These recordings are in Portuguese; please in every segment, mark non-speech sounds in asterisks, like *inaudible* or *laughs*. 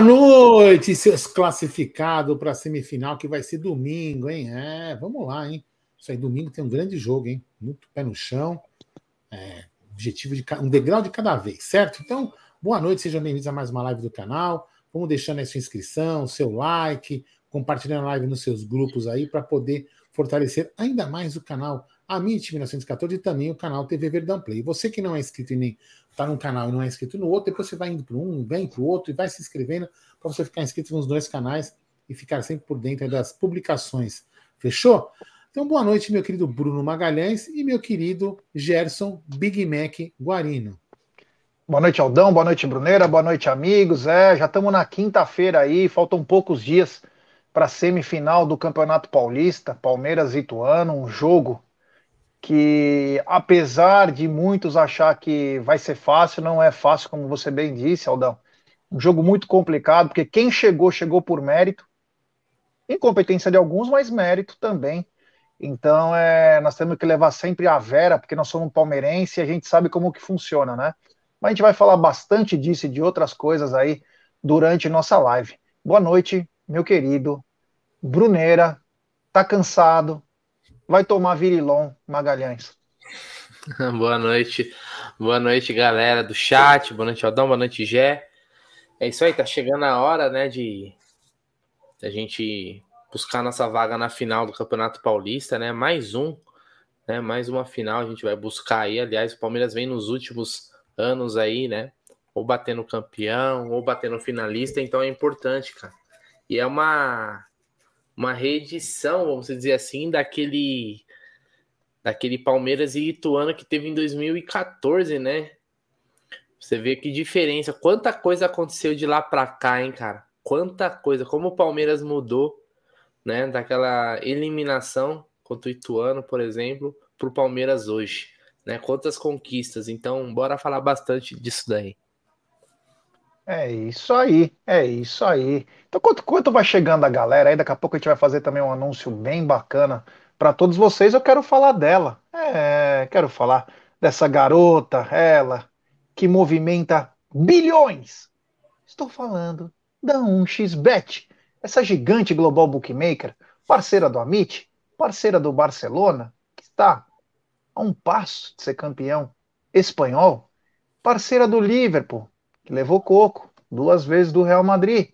Boa noite, seus classificados para a semifinal, que vai ser domingo, hein? É, vamos lá, hein? Isso aí, domingo tem um grande jogo, hein? Muito pé no chão. É, objetivo de um degrau de cada vez, certo? Então, boa noite, sejam bem-vindos a mais uma live do canal. Vamos deixando aí sua inscrição, seu like, compartilhando a live nos seus grupos aí para poder fortalecer ainda mais o canal Amit 1914 e também o canal TV Verdão Play. Você que não é inscrito e nem está num canal e não é inscrito no outro, depois você vai indo para um, vem para o outro e vai se inscrevendo para você ficar inscrito nos dois canais e ficar sempre por dentro das publicações. Fechou? Então, boa noite, meu querido Bruno Magalhães e meu querido Gerson Big Mac Guarino. Boa noite, Aldão. Boa noite, Bruneira. Boa noite, amigos. É, já estamos na quinta-feira aí, faltam poucos dias para a semifinal do Campeonato Paulista, Palmeiras e Ituano, um jogo que, apesar de muitos achar que vai ser fácil, não é fácil, como você bem disse, Aldão. Um jogo muito complicado, porque quem chegou, chegou por mérito, incompetência de alguns, mas mérito também. Então, é, nós temos que levar sempre a vera, porque nós somos palmeirense e a gente sabe como que funciona, né? Mas a gente vai falar bastante disso e de outras coisas aí durante nossa live. Boa noite, meu querido Bruneira. Tá cansado, vai tomar virilon, Magalhães. *laughs* boa noite, boa noite, galera do chat, boa noite, Aldão, boa noite, Gé. É isso aí, tá chegando a hora, né, de a gente buscar nossa vaga na final do Campeonato Paulista, né? Mais um, né? Mais uma final a gente vai buscar aí. Aliás, o Palmeiras vem nos últimos anos aí, né? Ou batendo campeão, ou batendo finalista, então é importante, cara. E é uma uma reedição, vamos dizer assim, daquele daquele Palmeiras e Ituano que teve em 2014, né? Você vê que diferença, quanta coisa aconteceu de lá para cá, hein, cara? Quanta coisa, como o Palmeiras mudou, né, daquela eliminação contra o Ituano, por exemplo, pro Palmeiras hoje, né? Quantas conquistas. Então, bora falar bastante disso daí. É isso aí, é isso aí. Então, quanto, quanto vai chegando a galera aí, daqui a pouco a gente vai fazer também um anúncio bem bacana para todos vocês. Eu quero falar dela. É, quero falar dessa garota, ela, que movimenta bilhões. Estou falando da 1xBet, essa gigante global bookmaker, parceira do Amit, parceira do Barcelona, que está a um passo de ser campeão espanhol, parceira do Liverpool, que levou coco duas vezes do Real Madrid,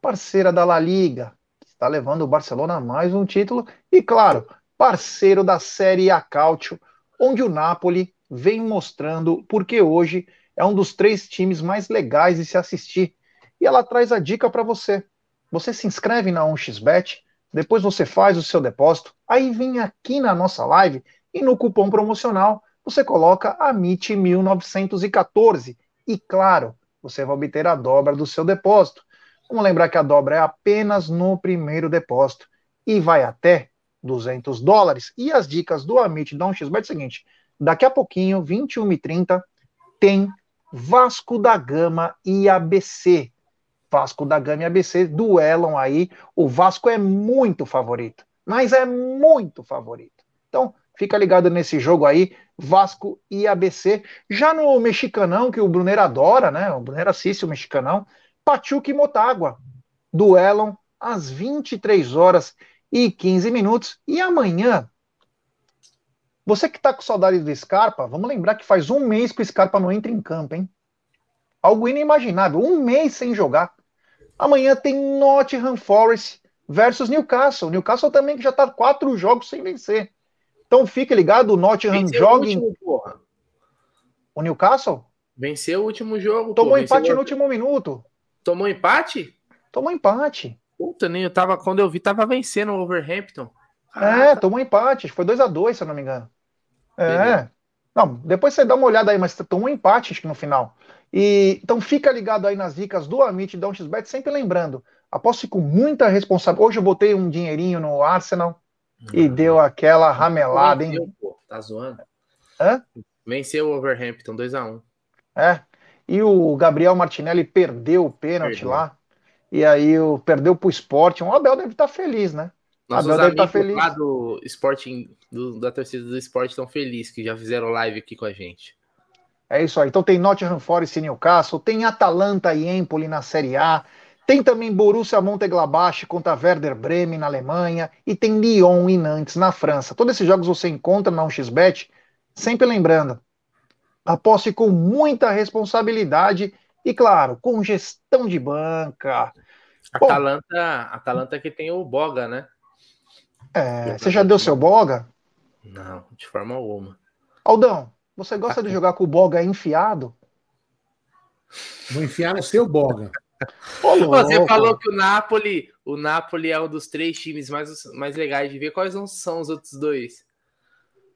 parceira da La Liga, que está levando o Barcelona a mais um título, e claro, parceiro da Série A Calcio, onde o Napoli vem mostrando porque hoje é um dos três times mais legais de se assistir. E ela traz a dica para você. Você se inscreve na 1xBet, depois você faz o seu depósito, aí vem aqui na nossa live e no cupom promocional você coloca a MIT 1914 e claro, você vai obter a dobra do seu depósito. Vamos lembrar que a dobra é apenas no primeiro depósito e vai até 200 dólares. E as dicas do Amit da 1xBet é o seguinte: daqui a pouquinho, 21h30, tem Vasco da Gama e ABC. Vasco da Gama e ABC duelam aí. O Vasco é muito favorito, mas é muito favorito. Então, fica ligado nesse jogo aí. Vasco e ABC. Já no Mexicanão, que o Brunner adora, né? O Brunner assiste o Mexicanão. Pachuca e Motagua duelam às 23 horas e 15 minutos. E amanhã, você que está com saudade do Scarpa, vamos lembrar que faz um mês que o Scarpa não entra em campo, hein? Algo inimaginável, um mês sem jogar. Amanhã tem Nottingham Forest versus Newcastle. Newcastle também que já está quatro jogos sem vencer. Então fique ligado, o Nottingham joga. O, o Newcastle? Venceu o último jogo. Tomou pô, empate no último minuto. Tomou empate? Tomou empate. Puta, nem eu tava, quando eu vi, tava vencendo o Overhampton. É, tomou empate. Foi 2 a 2 se eu não me engano. É. Não, depois você dá uma olhada aí, mas tomou empate acho que no final. E, então fica ligado aí nas dicas do Amit e da 1xBet, sempre lembrando, aposte com muita responsabilidade. Hoje eu botei um dinheirinho no Arsenal, e deu aquela ramelada, hein? Venceu, pô, tá zoando. Hã? Venceu o Overhampton 2x1. Um. É. E o Gabriel Martinelli perdeu o pênalti lá. E aí o, perdeu pro esporte. O Abel deve estar tá feliz, né? Nossos Abel deve estar tá feliz. lá do Sporting, do, da torcida do esporte estão felizes que já fizeram live aqui com a gente. É isso aí. Então tem Nottingham Forest e Newcastle, tem Atalanta e Empoli na Série A, tem também Borussia Mönchengladbach contra Werder Bremen na Alemanha e tem Lyon e Nantes na França. Todos esses jogos você encontra na 1xBet, sempre lembrando, aposte com muita responsabilidade e, claro, com gestão de banca. Atalanta, Bom, Atalanta que tem o Boga, né? É, você já deu seu Boga? Não, de forma alguma. Aldão, você gosta de jogar com o Boga enfiado? Vou enfiar no seu Boga. Você falou que o Napoli, o Napoli é um dos três times mais, mais legais de ver. Quais são os outros dois?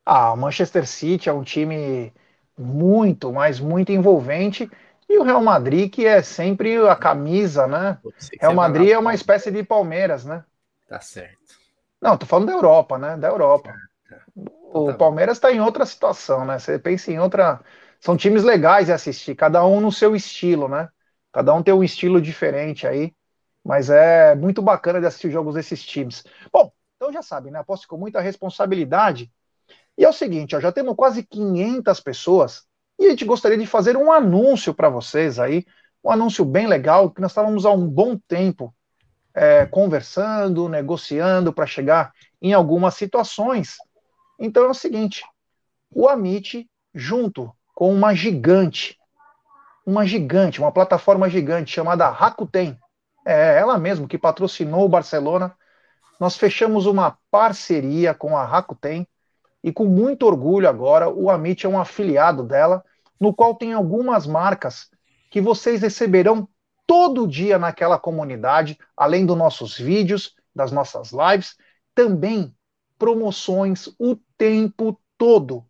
Ah, o Manchester City é um time muito, mas muito envolvente. E o Real Madrid, que é sempre a camisa, né? Real Madrid é uma espécie de Palmeiras, né? Tá certo. Não, tô falando da Europa, né? Da Europa. Tá, tá. O tá Palmeiras está em outra situação, né? Você pensa em outra. São times legais de assistir, cada um no seu estilo, né? Cada um tem um estilo diferente aí, mas é muito bacana de assistir jogos desses times. Bom, então já sabem, né? Aposto com muita responsabilidade. E é o seguinte, ó, já temos quase 500 pessoas e a gente gostaria de fazer um anúncio para vocês aí, um anúncio bem legal, que nós estávamos há um bom tempo é, conversando, negociando para chegar em algumas situações. Então é o seguinte, o Amit, junto com uma gigante uma gigante, uma plataforma gigante chamada Rakuten. É ela mesmo que patrocinou o Barcelona. Nós fechamos uma parceria com a Rakuten e com muito orgulho agora o Amit é um afiliado dela, no qual tem algumas marcas que vocês receberão todo dia naquela comunidade, além dos nossos vídeos, das nossas lives, também promoções o tempo todo.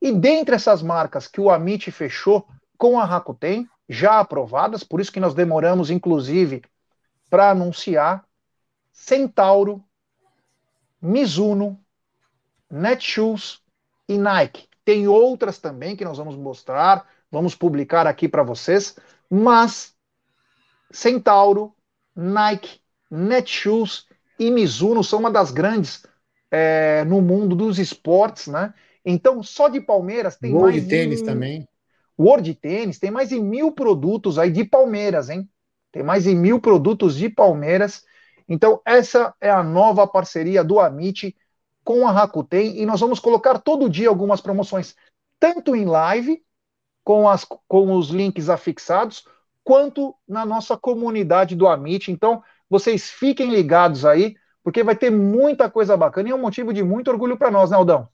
E dentre essas marcas que o Amit fechou, com a Rakuten, já aprovadas, por isso que nós demoramos, inclusive, para anunciar Centauro, Mizuno, Netshoes e Nike. Tem outras também que nós vamos mostrar, vamos publicar aqui para vocês, mas Centauro, Nike, Netshoes e Mizuno são uma das grandes é, no mundo dos esportes, né? Então, só de Palmeiras tem Gol mais. de tênis também. World Tênis tem mais de mil produtos aí de Palmeiras, hein? Tem mais de mil produtos de Palmeiras. Então, essa é a nova parceria do Amit com a Rakuten e nós vamos colocar todo dia algumas promoções, tanto em live, com, as, com os links afixados, quanto na nossa comunidade do Amit. Então, vocês fiquem ligados aí, porque vai ter muita coisa bacana e é um motivo de muito orgulho para nós, né, Aldão?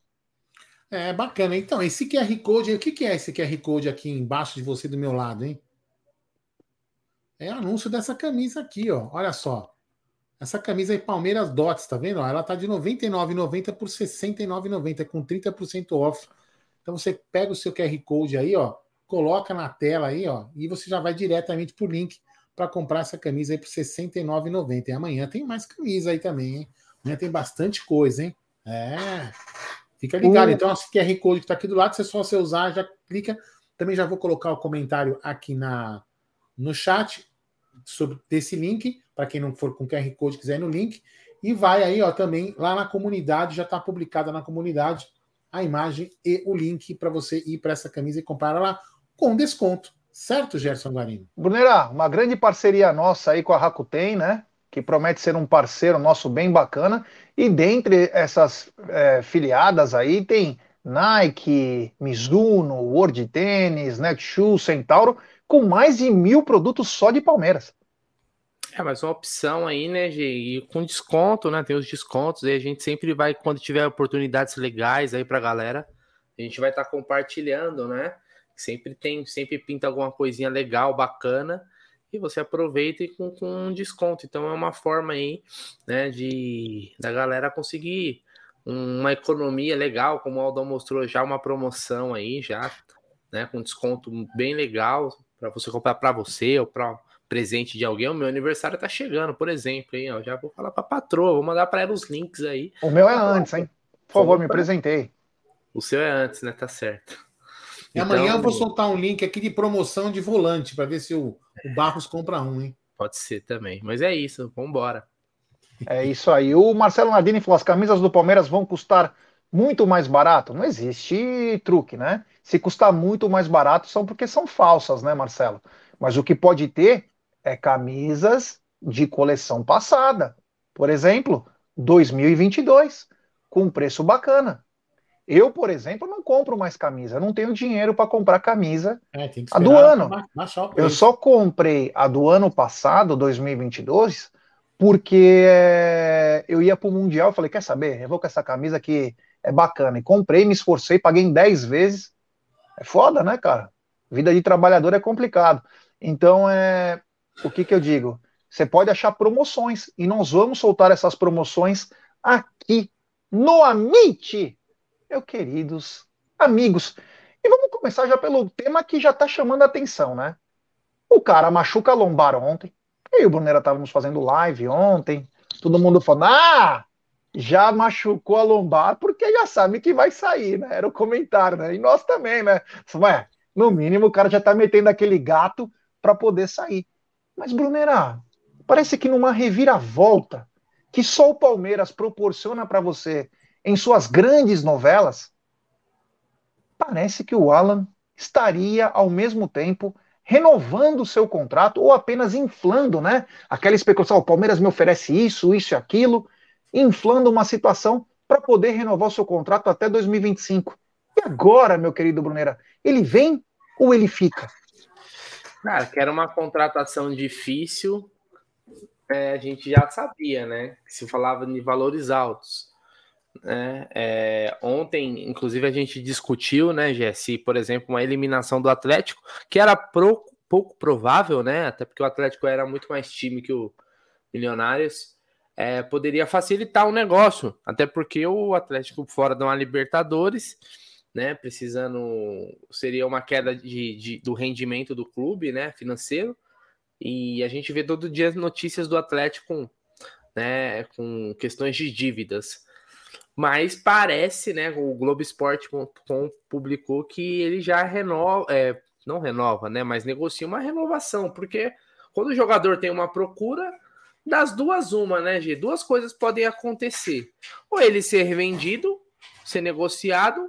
É bacana. Então, esse QR Code, o que, que é esse QR Code aqui embaixo de você do meu lado, hein? É anúncio dessa camisa aqui, ó. Olha só. Essa camisa aí, Palmeiras Dots, tá vendo? Ela tá de R$ 99,90 por R$ 69,90, com 30% off. Então você pega o seu QR Code aí, ó, coloca na tela aí, ó, e você já vai diretamente pro link para comprar essa camisa aí por R$ 69,90. E amanhã tem mais camisa aí também, hein? Amanhã tem bastante coisa, hein? É. Fica ligado. Então, esse QR Code que está aqui do lado, se é só você usar, já clica. Também já vou colocar o comentário aqui na, no chat sobre desse link, para quem não for com QR Code quiser ir no link. E vai aí, ó, também lá na comunidade, já está publicada na comunidade a imagem e o link para você ir para essa camisa e comprar lá com desconto. Certo, Gerson Guarino? Brunera, uma grande parceria nossa aí com a Rakuten, né? Que promete ser um parceiro nosso bem bacana. E dentre essas é, filiadas aí tem Nike, Mizuno, World Tennis, Netshoes, Centauro, com mais de mil produtos só de Palmeiras. É, mas uma opção aí, né, e com desconto, né? Tem os descontos aí, a gente sempre vai, quando tiver oportunidades legais aí pra galera, a gente vai estar tá compartilhando, né? Sempre tem, sempre pinta alguma coisinha legal, bacana e você aproveita e com, com um desconto. Então é uma forma aí, né, de da galera conseguir uma economia legal, como o Aldão mostrou já uma promoção aí já, né, com desconto bem legal para você comprar para você ou para presente de alguém. O meu aniversário tá chegando, por exemplo, hein, ó, já vou falar para patroa, vou mandar para ela os links aí. O meu é antes, hein? Por favor, me apresentei. O seu é antes, né? Tá certo. E então, amanhã eu vou soltar um link aqui de promoção de volante para ver se o, o Barros compra um, hein? Pode ser também. Mas é isso, vamos embora. É isso aí. O Marcelo Nadini falou: as camisas do Palmeiras vão custar muito mais barato? Não existe truque, né? Se custar muito mais barato, são porque são falsas, né, Marcelo? Mas o que pode ter é camisas de coleção passada. Por exemplo, 2022, com preço bacana. Eu, por exemplo, não compro mais camisa. não tenho dinheiro para comprar camisa é, a do ano. Eu só comprei a do ano passado, 2022, porque é, eu ia para o Mundial. Falei, quer saber? Eu vou com essa camisa que é bacana. E comprei, me esforcei, paguei em 10 vezes. É foda, né, cara? Vida de trabalhador é complicado. Então, é, o que, que eu digo? Você pode achar promoções e nós vamos soltar essas promoções aqui no Amit meus queridos amigos. E vamos começar já pelo tema que já está chamando a atenção, né? O cara machuca a lombar ontem. Eu e o Brunera estávamos fazendo live ontem. Todo mundo falando, ah, já machucou a lombar porque já sabe que vai sair, né? Era o comentário, né? E nós também, né? Ué, no mínimo o cara já tá metendo aquele gato para poder sair. Mas, Brunera, parece que numa reviravolta que só o Palmeiras proporciona para você em suas grandes novelas, parece que o Alan estaria ao mesmo tempo renovando o seu contrato ou apenas inflando, né? Aquela especulação, o Palmeiras me oferece isso, isso e aquilo, inflando uma situação para poder renovar o seu contrato até 2025. E agora, meu querido Brunera, ele vem ou ele fica? Cara, que era uma contratação difícil, é, a gente já sabia, né? Que se falava de valores altos. Né? É, ontem, inclusive, a gente discutiu, né, Jesse, por exemplo, uma eliminação do Atlético, que era pro, pouco provável, né? Até porque o Atlético era muito mais time que o Milionários. É, poderia facilitar o negócio, até porque o Atlético fora de uma Libertadores, né? Precisando seria uma queda de, de, do rendimento do clube, né? Financeiro. E a gente vê todo dia notícias do Atlético, né? Com questões de dívidas. Mas parece, né? O Globoesporte.com publicou que ele já renova, é, não renova, né? Mas negocia uma renovação, porque quando o jogador tem uma procura, das duas, uma, né, G? Duas coisas podem acontecer: ou ele ser vendido, ser negociado,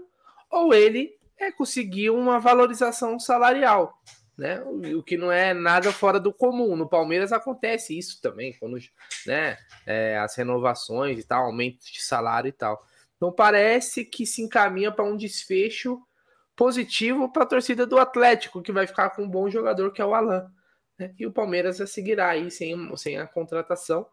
ou ele é conseguir uma valorização salarial né? O, que não é nada fora do comum. No Palmeiras acontece isso também, quando né, é, as renovações e tal, aumento de salário e tal. Então parece que se encaminha para um desfecho positivo para a torcida do Atlético, que vai ficar com um bom jogador que é o Alan. Né? E o Palmeiras seguirá aí sem, sem a contratação,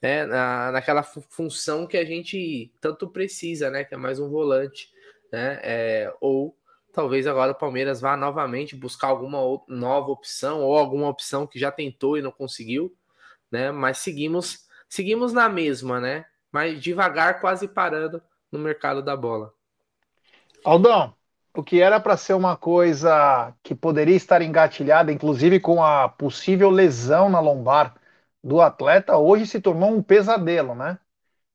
né? Na, naquela função que a gente tanto precisa, né? Que é mais um volante, né? É, ou talvez agora o Palmeiras vá novamente buscar alguma nova opção ou alguma opção que já tentou e não conseguiu, né? Mas seguimos, seguimos na mesma, né? Mas devagar, quase parando no mercado da bola. Aldão, o que era para ser uma coisa que poderia estar engatilhada, inclusive com a possível lesão na lombar do atleta, hoje se tornou um pesadelo, né?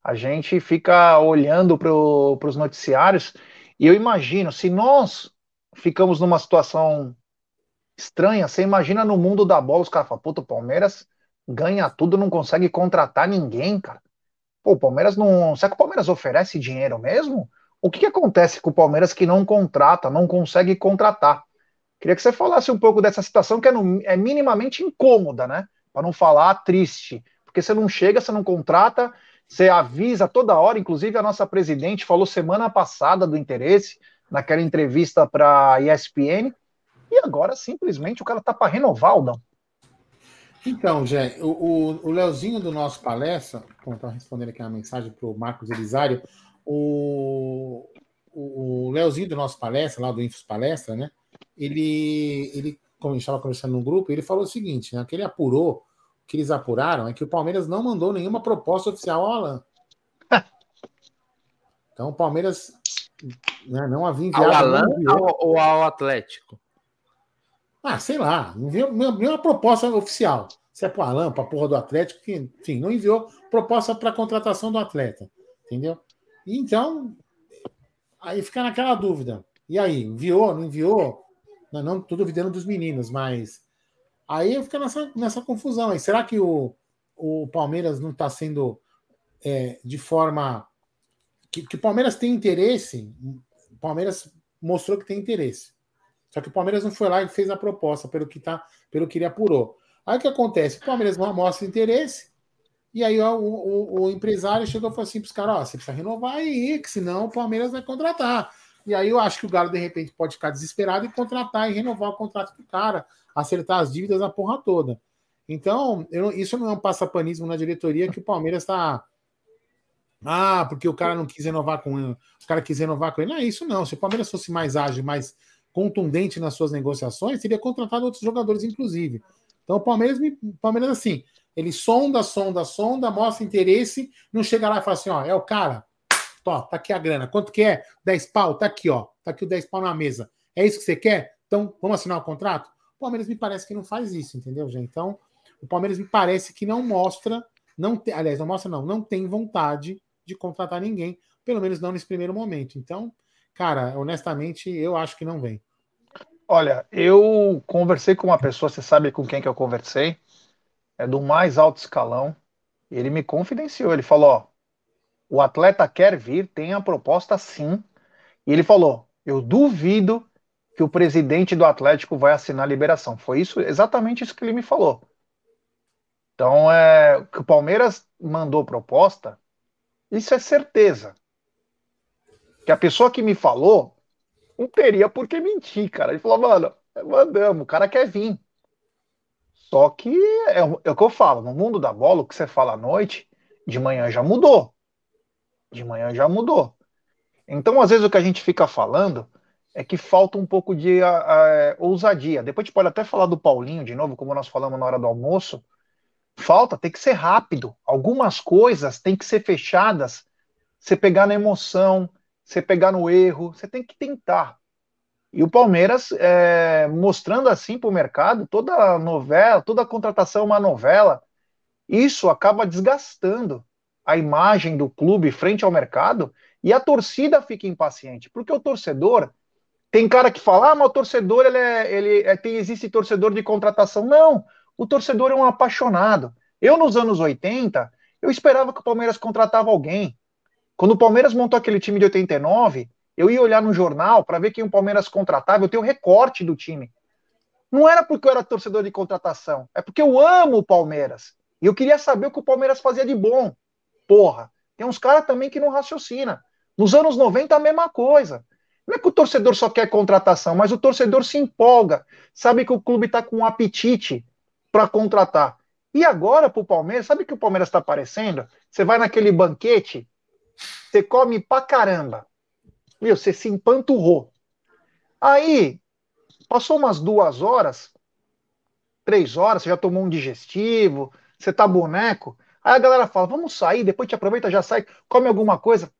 A gente fica olhando para os noticiários e eu imagino, se nós ficamos numa situação estranha, você imagina no mundo da bola, os caras falam, puta, o Palmeiras ganha tudo, não consegue contratar ninguém, cara. Pô, o Palmeiras não. Será que o Palmeiras oferece dinheiro mesmo? O que, que acontece com o Palmeiras que não contrata, não consegue contratar? Queria que você falasse um pouco dessa situação que é, no, é minimamente incômoda, né? Para não falar triste. Porque você não chega, você não contrata, você avisa toda hora, inclusive a nossa presidente falou semana passada do interesse naquela entrevista para a ESPN, e agora simplesmente o cara tá para renovar, Aldão. Então, Jé, o, o, o Leozinho do nosso palestra, bom, tá respondendo aqui uma mensagem para o Marcos Elisário, o, o, o Leozinho do nosso palestra, lá do Infos Palestra, né? Ele, ele como a gente estava conversando no grupo, ele falou o seguinte, né? Que ele apurou que eles apuraram é que o Palmeiras não mandou nenhuma proposta oficial ao Alan. *laughs* Então o Palmeiras né, não havia enviado. Ao Alan ou ao Atlético? Ah, sei lá, não enviou nenhuma proposta oficial. Se é para o Alan, para a porra do Atlético, que, enfim, não enviou proposta para contratação do atleta. Entendeu? Então, aí fica naquela dúvida. E aí, enviou, não enviou? Não, não tô duvidando dos meninos, mas Aí fica nessa, nessa confusão. Aí, será que o, o Palmeiras não está sendo é, de forma que, que o Palmeiras tem interesse, o Palmeiras mostrou que tem interesse. Só que o Palmeiras não foi lá e fez a proposta, pelo que, tá, pelo que ele apurou. Aí o que acontece? O Palmeiras não mostra interesse, e aí ó, o, o, o, empresário chegou e falou assim para os caras: você precisa renovar aí, que senão o Palmeiras vai contratar. E aí eu acho que o Galo, de repente, pode ficar desesperado e contratar e renovar o contrato do cara, acertar as dívidas, a porra toda. Então, eu, isso não é um passapanismo na diretoria que o Palmeiras está. Ah, porque o cara não quis renovar com ele, o cara quis renovar com ele. Não é isso, não. Se o Palmeiras fosse mais ágil, mais contundente nas suas negociações, teria contratado outros jogadores, inclusive. Então, o Palmeiras, o Palmeiras assim, ele sonda, sonda, sonda, mostra interesse, não chega lá e fala assim: ó, é o cara, Tó, tá aqui a grana. Quanto que é? 10 pau? Tá aqui, ó. Tá aqui o 10 pau na mesa. É isso que você quer? Então, vamos assinar o contrato? O Palmeiras me parece que não faz isso, entendeu, gente? Então, o Palmeiras me parece que não mostra, não te, aliás, não mostra não, não tem vontade de contratar ninguém, pelo menos não nesse primeiro momento. Então, cara, honestamente, eu acho que não vem. Olha, eu conversei com uma pessoa, você sabe com quem que eu conversei? É do mais alto escalão. Ele me confidenciou, ele falou, ó, o atleta quer vir, tem a proposta sim. E ele falou: Eu duvido que o presidente do Atlético vai assinar a liberação. Foi isso, exatamente isso que ele me falou. Então, é, que o Palmeiras mandou proposta, isso é certeza. Que a pessoa que me falou não teria por que mentir, cara. Ele falou, mano, mandamos, o cara quer vir. Só que é, é o que eu falo, no mundo da bola, o que você fala à noite, de manhã já mudou de manhã já mudou. Então, às vezes, o que a gente fica falando é que falta um pouco de a, a, ousadia. Depois a gente pode até falar do Paulinho de novo, como nós falamos na hora do almoço. Falta, tem que ser rápido. Algumas coisas têm que ser fechadas. Você pegar na emoção, você pegar no erro, você tem que tentar. E o Palmeiras é, mostrando assim para o mercado, toda novela, toda contratação é uma novela, isso acaba desgastando a imagem do clube frente ao mercado e a torcida fica impaciente, porque o torcedor tem cara que fala, ah, mas o torcedor ele, é, ele é, tem, existe torcedor de contratação. Não, o torcedor é um apaixonado. Eu, nos anos 80, eu esperava que o Palmeiras contratava alguém. Quando o Palmeiras montou aquele time de 89, eu ia olhar no jornal para ver quem o Palmeiras contratava, eu tenho recorte do time. Não era porque eu era torcedor de contratação, é porque eu amo o Palmeiras. E eu queria saber o que o Palmeiras fazia de bom porra. Tem uns caras também que não raciocina. Nos anos 90 a mesma coisa. Não é que o torcedor só quer contratação, mas o torcedor se empolga, sabe que o clube está com um apetite para contratar. E agora para o Palmeiras, sabe o que o Palmeiras está aparecendo? Você vai naquele banquete, você come pra caramba. Meu, você se empanturrou. Aí, passou umas duas horas, três horas, você já tomou um digestivo, você tá boneco. Aí a galera fala: vamos sair, depois te aproveita, já sai, come alguma coisa.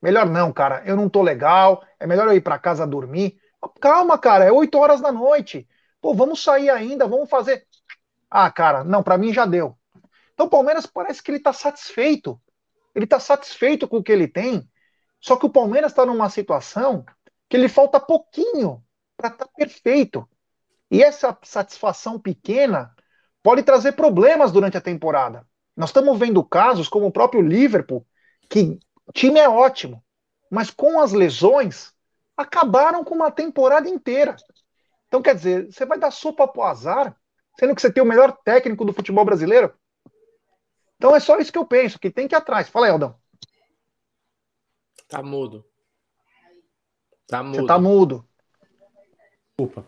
Melhor não, cara, eu não tô legal, é melhor eu ir para casa dormir. Calma, cara, é 8 horas da noite. Pô, vamos sair ainda, vamos fazer. Ah, cara, não, para mim já deu. Então o Palmeiras parece que ele tá satisfeito. Ele tá satisfeito com o que ele tem. Só que o Palmeiras está numa situação que ele falta pouquinho para estar tá perfeito. E essa satisfação pequena pode trazer problemas durante a temporada. Nós estamos vendo casos como o próprio Liverpool, que time é ótimo, mas com as lesões acabaram com uma temporada inteira. Então, quer dizer, você vai dar sopa pro azar, sendo que você tem o melhor técnico do futebol brasileiro? Então é só isso que eu penso, que tem que ir atrás. Fala aí, Aldão. Tá mudo. Tá mudo. Você tá mudo. Desculpa.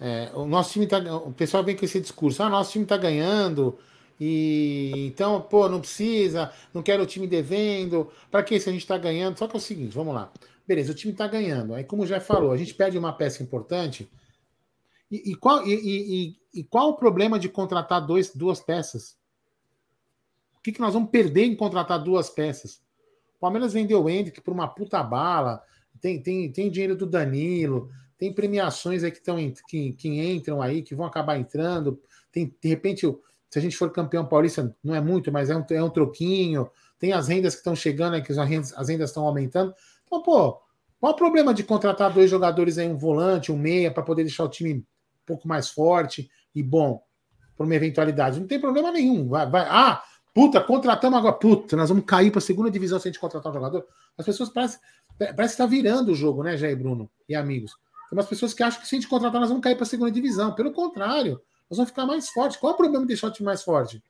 É, o nosso time tá. O pessoal vem com esse discurso: ah, nosso time tá ganhando, e então, pô, não precisa, não quero o time devendo. Para que se a gente está ganhando? Só que é o seguinte, vamos lá. Beleza, o time está ganhando. Aí, como já falou, a gente perde uma peça importante. E, e qual, e, e, e, qual o problema de contratar dois, duas peças? O que, que nós vamos perder em contratar duas peças? O Palmeiras vendeu o Hendrick por uma puta bala. Tem, tem, tem dinheiro do Danilo. Tem premiações aí que, tão, que, que entram aí, que vão acabar entrando. Tem, de repente, se a gente for campeão paulista, não é muito, mas é um, é um troquinho. Tem as rendas que estão chegando, que as rendas, as estão aumentando. Então, pô, qual o problema de contratar dois jogadores aí, um volante, um meia, para poder deixar o time pouco mais forte e bom para uma eventualidade? Não tem problema nenhum. Vai, vai. Ah, Puta, contratamos agora. Puta, nós vamos cair para a segunda divisão se a gente contratar um jogador. As pessoas parecem, parece que está virando o jogo, né, Jair Bruno e amigos? Tem umas pessoas que acham que se a gente contratar, nós vamos cair para a segunda divisão. Pelo contrário, nós vamos ficar mais fortes. Qual é o problema de deixar o time mais forte?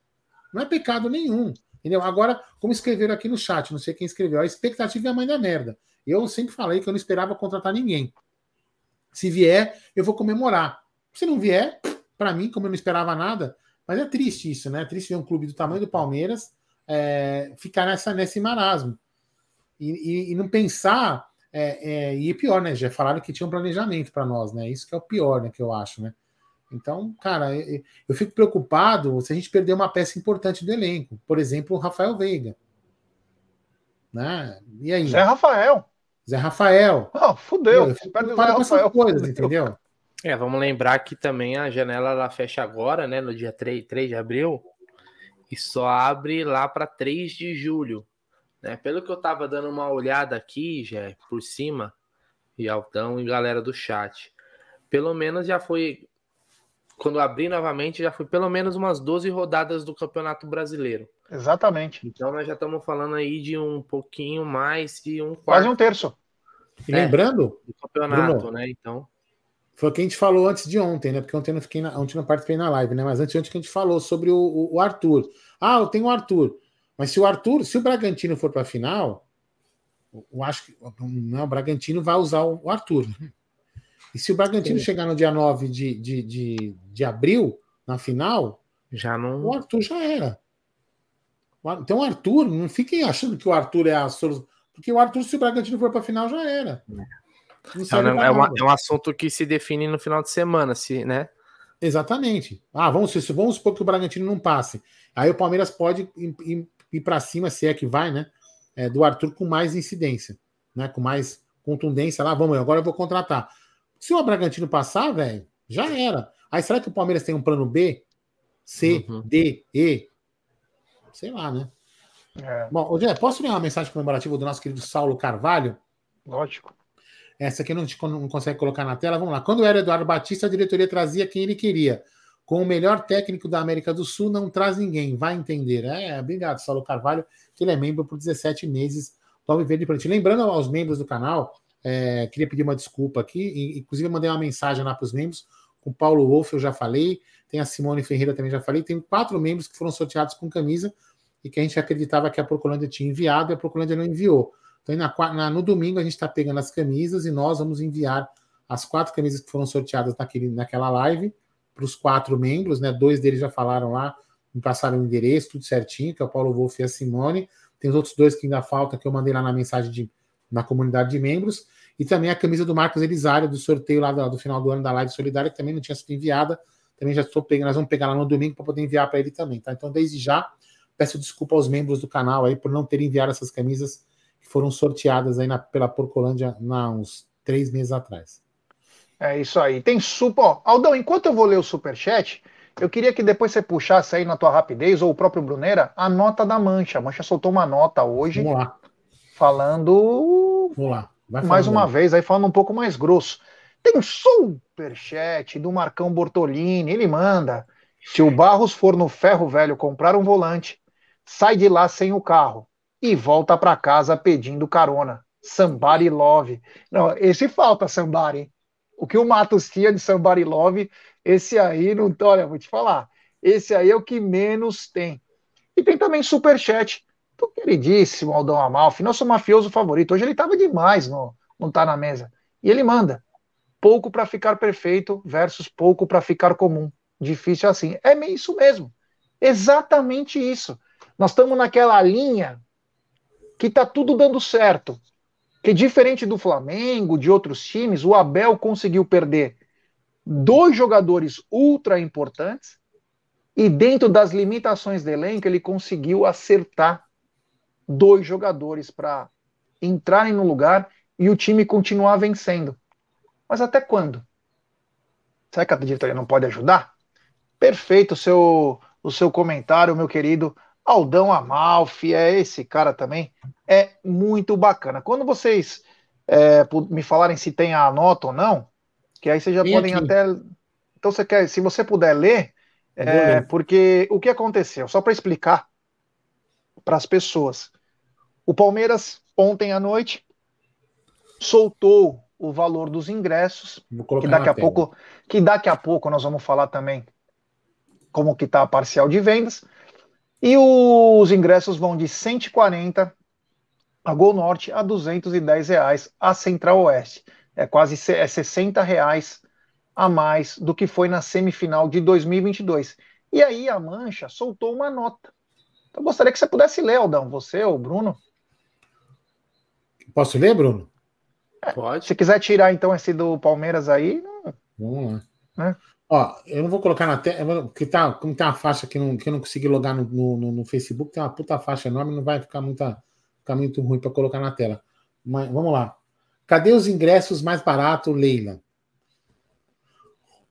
Não é pecado nenhum. Entendeu? Agora, como escreveram aqui no chat, não sei quem escreveu, a expectativa é a mãe da merda. Eu sempre falei que eu não esperava contratar ninguém. Se vier, eu vou comemorar. Se não vier, para mim, como eu não esperava nada, mas é triste isso, né? É triste ver um clube do tamanho do Palmeiras é, ficar nessa, nesse marasmo. E, e, e não pensar. É, é, e é pior, né? Já falaram que tinha um planejamento para nós, né? Isso que é o pior, né? Que eu acho, né? Então, cara, eu, eu fico preocupado se a gente perder uma peça importante do elenco. Por exemplo, o Rafael Veiga. Né? E aí? Zé Rafael. Zé Rafael. Oh, fudeu. Eu fico preocupado com essas coisas, entendeu? É, vamos lembrar que também a janela ela fecha agora, né, no dia 3, 3 de abril, e só abre lá para 3 de julho. Né? Pelo que eu tava dando uma olhada aqui, já por cima, e Altão e galera do chat, pelo menos já foi. Quando abrir novamente, já foi pelo menos umas 12 rodadas do Campeonato Brasileiro. Exatamente. Então nós já estamos falando aí de um pouquinho mais de um quarto. Quase um terço. E lembrando. Do campeonato, Bruno, né? Então. Foi o que a gente falou antes de ontem, né? Porque ontem eu não, fiquei na, ontem não participei na live, né? Mas antes, ontem que a gente falou sobre o, o, o Arthur. Ah, eu tenho o Arthur. Mas se o Arthur, se o Bragantino for para a final, eu acho que não, o Bragantino vai usar o, Arthur. E se o Bragantino Sim. chegar no dia 9 de, de, de, de abril, na final, já não... o Arthur já era. Então, o Arthur, não fiquem achando que o Arthur é a solução. Porque o Arthur, se o Bragantino for para a final, já era. É. É, é, uma, é, um assunto que se define no final de semana, se, né? Exatamente. Ah, vamos, vamos supor que o Bragantino não passe. Aí o Palmeiras pode ir, ir, ir para cima, se é que vai, né? É, do Arthur com mais incidência, né? Com mais contundência lá. Vamos, agora eu vou contratar. Se o Bragantino passar, velho, já era. Aí será que o Palmeiras tem um plano B? C, uhum. D, E? Sei lá, né? É. Bom, Jé, posso ler uma mensagem comemorativa do nosso querido Saulo Carvalho? Lógico. Essa aqui não, não consegue colocar na tela. Vamos lá. Quando era Eduardo Batista, a diretoria trazia quem ele queria. Com o melhor técnico da América do Sul, não traz ninguém. Vai entender. É, obrigado, Saulo Carvalho, que ele é membro por 17 meses do Alviverde Plantio. Lembrando aos membros do canal, é, queria pedir uma desculpa aqui. Inclusive, eu mandei uma mensagem lá para os membros. Com o Paulo Wolff, eu já falei. Tem a Simone Ferreira também, já falei. Tem quatro membros que foram sorteados com camisa e que a gente acreditava que a Procolândia tinha enviado e a Procolândia não enviou. Então, na, na, no domingo, a gente está pegando as camisas e nós vamos enviar as quatro camisas que foram sorteadas naquele, naquela live para os quatro membros, né? Dois deles já falaram lá, me passaram o endereço, tudo certinho, que é o Paulo Wolff e a Simone. Tem os outros dois que ainda faltam, que eu mandei lá na mensagem de, na comunidade de membros. E também a camisa do Marcos Elisário, do sorteio lá do, do final do ano da live solidária, que também não tinha sido enviada. Também já estou pegando, nós vamos pegar lá no domingo para poder enviar para ele também, tá? Então, desde já, peço desculpa aos membros do canal aí por não ter enviado essas camisas foram sorteadas aí na, pela Porcolândia há uns três meses atrás. É isso aí. Tem super. Aldão, enquanto eu vou ler o superchat, eu queria que depois você puxasse aí na tua rapidez, ou o próprio Bruneira, a nota da Mancha. A Mancha soltou uma nota hoje. Vamos lá. Falando. Vamos lá. mais uma vez, aí falando um pouco mais grosso. Tem superchat do Marcão Bortolini. Ele manda. Se o Barros for no ferro velho comprar um volante, sai de lá sem o carro e volta para casa pedindo carona. Somebody Love. Não, esse falta Somebody. O que o Matos tinha de Somebody Love, esse aí não. Olha, vou te falar. Esse aí é o que menos tem. E tem também Superchat do queridíssimo Aldão Amalfi, nosso mafioso favorito. Hoje ele estava demais no Não Tá Na Mesa. E ele manda: pouco para ficar perfeito versus pouco para ficar comum. Difícil assim. É isso mesmo. Exatamente isso. Nós estamos naquela linha que está tudo dando certo. Que diferente do Flamengo, de outros times, o Abel conseguiu perder dois jogadores ultra importantes e dentro das limitações do elenco ele conseguiu acertar dois jogadores para entrarem no lugar e o time continuar vencendo. Mas até quando? Será que a diretoria não pode ajudar? Perfeito o seu, o seu comentário, meu querido Aldão Amalfi, é esse cara também, é muito bacana. Quando vocês é, me falarem se tem a nota ou não, que aí vocês já podem aqui. até. Então você quer, se você puder ler, é, porque o que aconteceu? Só para explicar, para as pessoas. O Palmeiras, ontem à noite, soltou o valor dos ingressos, que daqui a tela. pouco, que daqui a pouco nós vamos falar também como que está a parcial de vendas. E os ingressos vão de 140 a Gol Norte a 210 reais a Central Oeste. É quase é 60 reais a mais do que foi na semifinal de 2022. E aí a Mancha soltou uma nota. Então, eu gostaria que você pudesse ler, Aldão, você ou Bruno. Posso ler, Bruno? É, Pode. Se quiser tirar então esse do Palmeiras aí. Vamos lá. Né? Ó, eu não vou colocar na tela, porque tá, como tem uma faixa que, não, que eu não consegui logar no, no, no, Facebook, tem uma puta faixa enorme, não vai ficar, muita, ficar muito ruim para colocar na tela. Mas vamos lá. Cadê os ingressos mais baratos, Leila?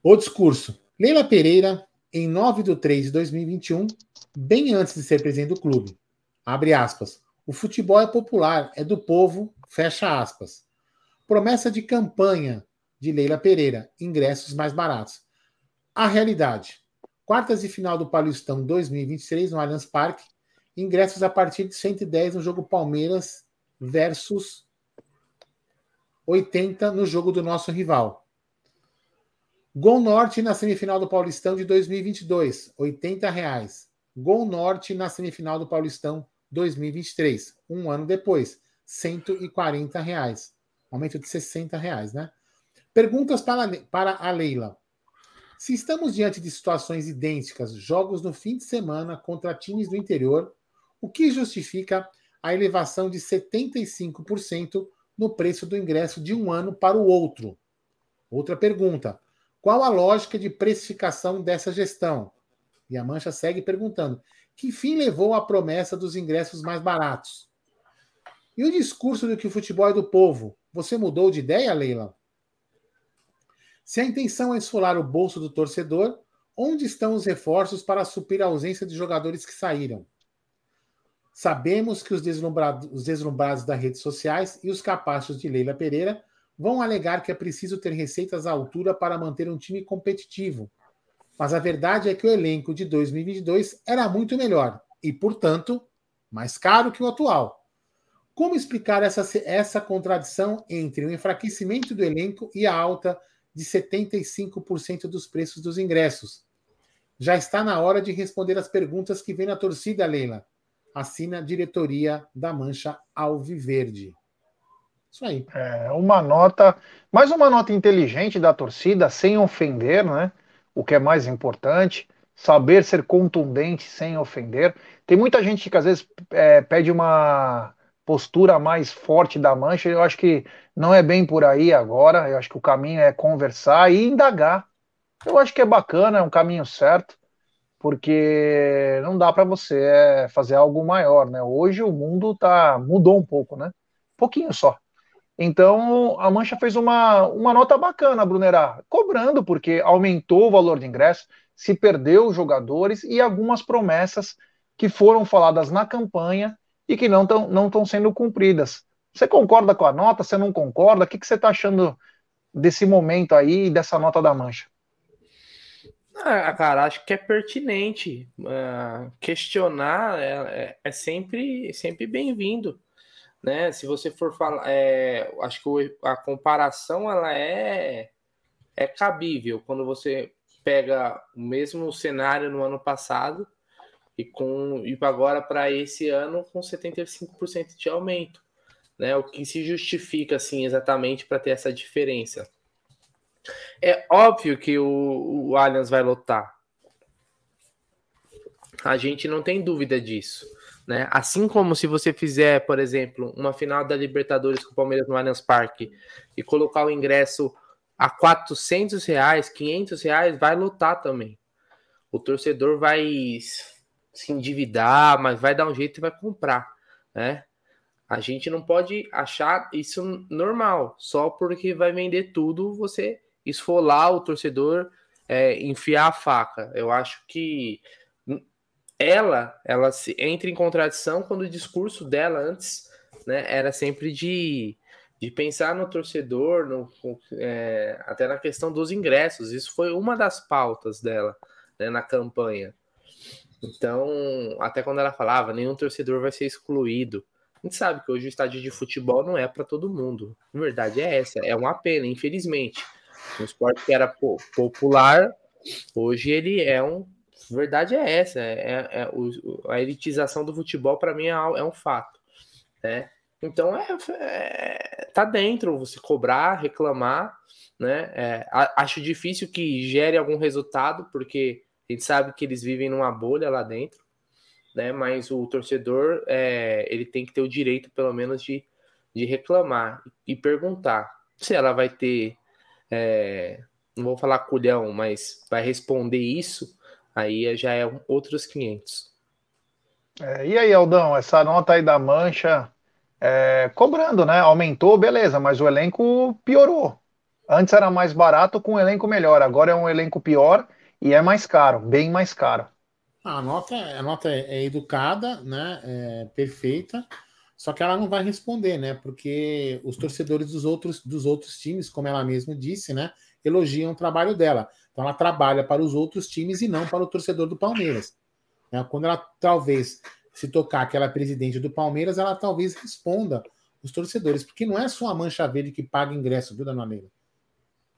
O discurso. Leila Pereira, em 9 de 3 de 2021, bem antes de ser presidente do clube. Abre aspas. O futebol é popular, é do povo, fecha aspas. Promessa de campanha de Leila Pereira, ingressos mais baratos. A realidade. Quartas de final do Paulistão 2023 no Allianz Parque. Ingressos a partir de 110 no jogo Palmeiras versus 80 no jogo do nosso rival. Gol Norte na semifinal do Paulistão de 2022, 80 reais. Gol Norte na semifinal do Paulistão 2023, um ano depois, 140 reais. Aumento de 60 reais, né? Perguntas para, para a Leila. Se estamos diante de situações idênticas, jogos no fim de semana contra times do interior, o que justifica a elevação de 75% no preço do ingresso de um ano para o outro? Outra pergunta: qual a lógica de precificação dessa gestão? E a Mancha segue perguntando: que fim levou à promessa dos ingressos mais baratos? E o discurso do que o futebol é do povo? Você mudou de ideia, Leila? Se a intenção é esfolar o bolso do torcedor, onde estão os reforços para suprir a ausência de jogadores que saíram? Sabemos que os deslumbrados, os deslumbrados das redes sociais e os capachos de Leila Pereira vão alegar que é preciso ter receitas à altura para manter um time competitivo. Mas a verdade é que o elenco de 2022 era muito melhor e, portanto, mais caro que o atual. Como explicar essa, essa contradição entre o enfraquecimento do elenco e a alta de 75% dos preços dos ingressos. Já está na hora de responder as perguntas que vem na torcida, Leila. Assina a diretoria da Mancha Alviverde. Isso aí. É, uma nota, mais uma nota inteligente da torcida, sem ofender, né? O que é mais importante, saber ser contundente sem ofender. Tem muita gente que às vezes é, pede uma postura mais forte da mancha. Eu acho que não é bem por aí agora. Eu acho que o caminho é conversar e indagar. Eu acho que é bacana, é um caminho certo, porque não dá para você é, fazer algo maior, né? Hoje o mundo tá mudou um pouco, né? Pouquinho só. Então a Mancha fez uma, uma nota bacana, Brunerá, cobrando, porque aumentou o valor de ingresso, se perdeu jogadores e algumas promessas que foram faladas na campanha e que não estão não sendo cumpridas. Você concorda com a nota? Você não concorda? O que, que você está achando desse momento aí, dessa nota da mancha? Ah, cara, acho que é pertinente. Uh, questionar é, é, é, sempre, sempre bem-vindo. Né? Se você for falar, é, acho que a comparação ela é, é cabível quando você pega o mesmo cenário no ano passado e com e agora para esse ano com 75% de aumento, né? O que se justifica assim exatamente para ter essa diferença? É óbvio que o, o Allianz vai lotar. A gente não tem dúvida disso. Né? Assim como se você fizer, por exemplo, uma final da Libertadores com o Palmeiras no Allianz Parque e colocar o ingresso a 400 reais, 500 reais, vai lotar também. O torcedor vai se endividar, mas vai dar um jeito e vai comprar, né? A gente não pode achar isso normal, só porque vai vender tudo, você esfolar o torcedor, é, enfiar a faca. Eu acho que ela, ela se entra em contradição quando o discurso dela antes, né, era sempre de, de pensar no torcedor, no, é, até na questão dos ingressos. Isso foi uma das pautas dela né, na campanha. Então, até quando ela falava, nenhum torcedor vai ser excluído. A gente sabe que hoje o estádio de futebol não é para todo mundo. Verdade é essa, é uma pena, infelizmente. Um esporte que era popular, hoje ele é um. Verdade é essa, é, é, é o, a elitização do futebol para mim é, é, um fato, né? Então é, é, tá dentro você cobrar, reclamar, né? É, acho difícil que gere algum resultado porque a gente sabe que eles vivem numa bolha lá dentro, né? Mas o torcedor é, ele tem que ter o direito, pelo menos, de, de reclamar e perguntar se ela vai ter, é, não vou falar culhão, mas vai responder isso, aí já é outros 500. É, e aí, Aldão, essa nota aí da Mancha é, cobrando, né? Aumentou, beleza, mas o elenco piorou. Antes era mais barato com um elenco melhor, agora é um elenco pior e é mais caro, bem mais caro. A nota, a nota é, é educada, né? É perfeita, só que ela não vai responder, né? Porque os torcedores dos outros, dos outros times, como ela mesma disse, né? Elogiam o trabalho dela. Então ela trabalha para os outros times e não para o torcedor do Palmeiras. Né? Quando ela talvez se tocar que ela é presidente do Palmeiras, ela talvez responda os torcedores, porque não é só a Mancha Verde que paga ingresso, viu, Dona Leila?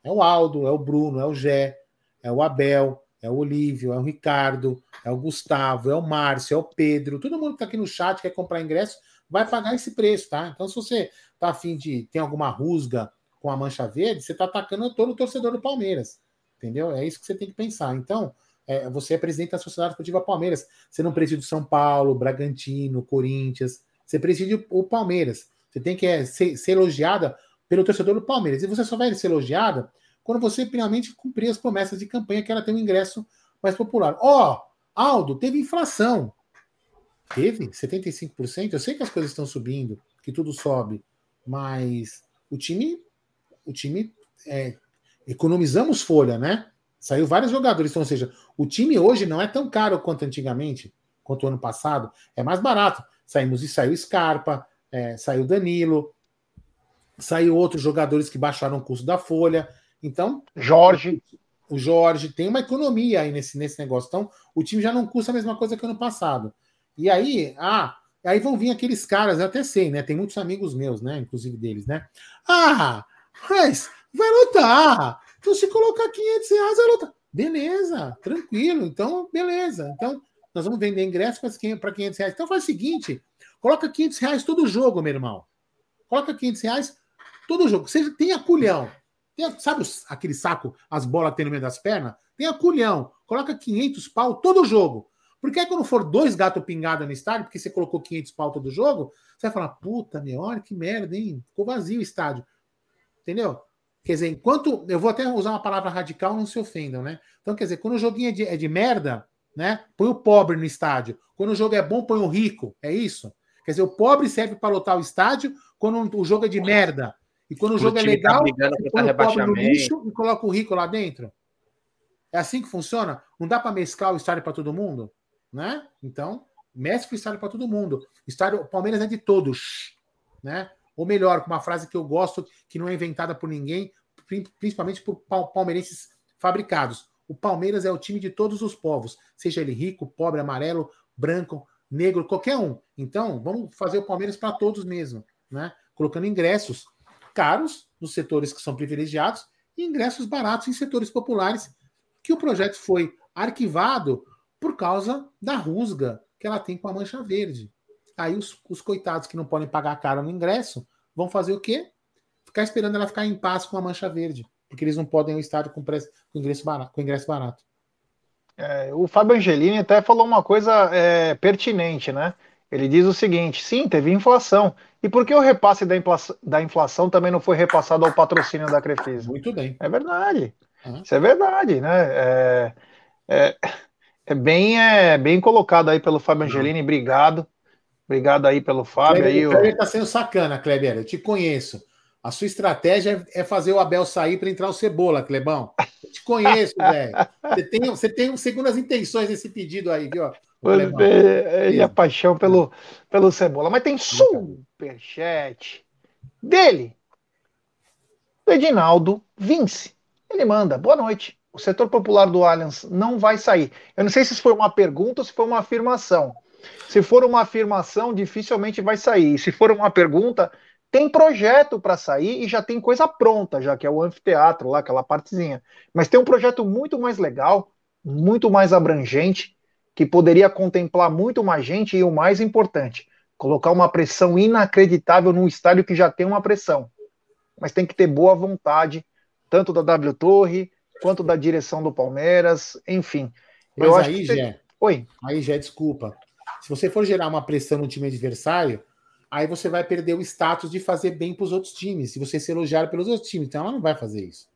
É o Aldo, é o Bruno, é o Gé, é o Abel, é o Olívio, é o Ricardo, é o Gustavo, é o Márcio, é o Pedro, todo mundo que está aqui no chat quer comprar ingresso, vai pagar esse preço, tá? Então, se você tá afim de ter alguma rusga com a mancha verde, você está atacando todo o torcedor do Palmeiras. Entendeu? É isso que você tem que pensar. Então, é, você é presidente da Sociedade Esportiva Palmeiras. Você não preside o São Paulo, Bragantino, Corinthians. Você preside o Palmeiras. Você tem que é, ser, ser elogiada pelo torcedor do Palmeiras. E você só vai ser elogiada quando você finalmente cumprir as promessas de campanha que ela tem um ingresso mais popular. Ó, oh, Aldo, teve inflação. Teve 75%. Eu sei que as coisas estão subindo, que tudo sobe, mas o time, o time é, economizamos folha, né? Saiu vários jogadores, então, ou seja, o time hoje não é tão caro quanto antigamente, quanto ano passado, é mais barato. Saímos e saiu Scarpa, é, saiu Danilo, saiu outros jogadores que baixaram o custo da folha. Então, Jorge. O Jorge tem uma economia aí nesse, nesse negócio. Então, o time já não custa a mesma coisa que ano passado. E aí, ah, aí vão vir aqueles caras, eu até sei, né? Tem muitos amigos meus, né? Inclusive deles, né? Ah, mas vai lutar. Então, se colocar 500 reais, vai lutar. Beleza, tranquilo. Então, beleza. Então, nós vamos vender ingresso para 500 reais. Então, faz o seguinte: coloca 500 reais todo jogo, meu irmão. Coloca 500 reais todo jogo. Você tem a culhão. Tem, sabe aquele saco, as bolas tem no meio das pernas? Tem a culhão. Coloca 500 pau todo jogo. Porque aí quando for dois gatos pingados no estádio, porque você colocou 500 pau todo jogo, você vai falar, puta, meu, olha que merda, hein? Ficou vazio o estádio. Entendeu? Quer dizer, enquanto. Eu vou até usar uma palavra radical, não se ofendam, né? Então, quer dizer, quando o joguinho é de, é de merda, né? Põe o pobre no estádio. Quando o jogo é bom, põe o rico. É isso? Quer dizer, o pobre serve para lotar o estádio quando o jogo é de merda. E quando o, o jogo é tá legal, tá põe o pobre no lixo e coloca o rico lá dentro. É assim que funciona? Não dá para mesclar o estádio para todo mundo? Né? Então, mescla o estádio para todo mundo. O estádio, o Palmeiras é de todos. Né? Ou melhor, com uma frase que eu gosto, que não é inventada por ninguém, principalmente por palmeirenses fabricados. O Palmeiras é o time de todos os povos, seja ele rico, pobre, amarelo, branco, negro, qualquer um. Então, vamos fazer o Palmeiras para todos mesmo, né? Colocando ingressos caros nos setores que são privilegiados e ingressos baratos em setores populares, que o projeto foi arquivado por causa da rusga que ela tem com a mancha verde. Aí os, os coitados que não podem pagar caro no ingresso vão fazer o quê? Ficar esperando ela ficar em paz com a mancha verde, porque eles não podem ir ao estádio com, com, ingresso, barato, com ingresso barato. É, o Fábio Angelini até falou uma coisa é, pertinente, né? Ele diz o seguinte: sim, teve inflação. E por que o repasse da inflação, da inflação também não foi repassado ao patrocínio da Crefisa? Muito bem. É verdade. Uhum. Isso é verdade, né? É, é, é, bem, é bem colocado aí pelo Fábio Angelini. Obrigado. Obrigado aí pelo Fábio. Kleber, aí, o Kleber tá sendo sacana, Kleber. Eu te conheço. A sua estratégia é fazer o Abel sair para entrar o Cebola, Clebão. Eu te conheço, *laughs* velho. Você tem, você tem segundas intenções nesse pedido aí, viu? É, e a paixão pelo, pelo Cebola. Mas tem superchat dele, do Edinaldo Vince. Ele manda, boa noite. O setor popular do Allianz não vai sair. Eu não sei se isso foi uma pergunta ou se foi uma afirmação. Se for uma afirmação, dificilmente vai sair. Se for uma pergunta, tem projeto para sair e já tem coisa pronta, já que é o anfiteatro lá, aquela partezinha. Mas tem um projeto muito mais legal, muito mais abrangente, que poderia contemplar muito mais gente e o mais importante, colocar uma pressão inacreditável num estádio que já tem uma pressão. Mas tem que ter boa vontade, tanto da W Torre quanto da direção do Palmeiras, enfim. Mas eu aí, acho que... Jé, Oi. Aí, Jé, desculpa. Se você for gerar uma pressão no time adversário, aí você vai perder o status de fazer bem para os outros times, se você ser elogiado pelos outros times. Então ela não vai fazer isso.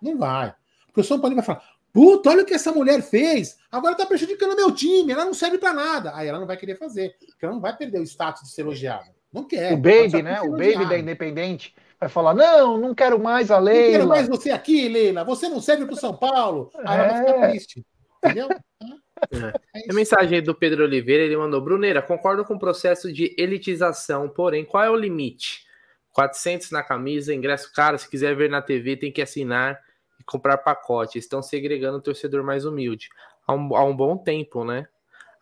Não vai. Porque o São Paulo vai falar: puta, olha o que essa mulher fez, agora tá prejudicando meu time, ela não serve para nada. Aí ela não vai querer fazer, porque ela não vai perder o status de ser elogiada. Não quer. O Baby, né? O Baby da Independente vai falar: não, não quero mais a Leila. Não quero mais você aqui, Leila. Você não serve para o São Paulo. Aí ela vai ficar é. triste. Entendeu? *laughs* É. é a mensagem do Pedro Oliveira, ele mandou: Bruneira, concordo com o processo de elitização, porém, qual é o limite? 400 na camisa, ingresso caro, se quiser ver na TV tem que assinar e comprar pacote. Estão segregando o torcedor mais humilde. Há um, há um bom tempo, né?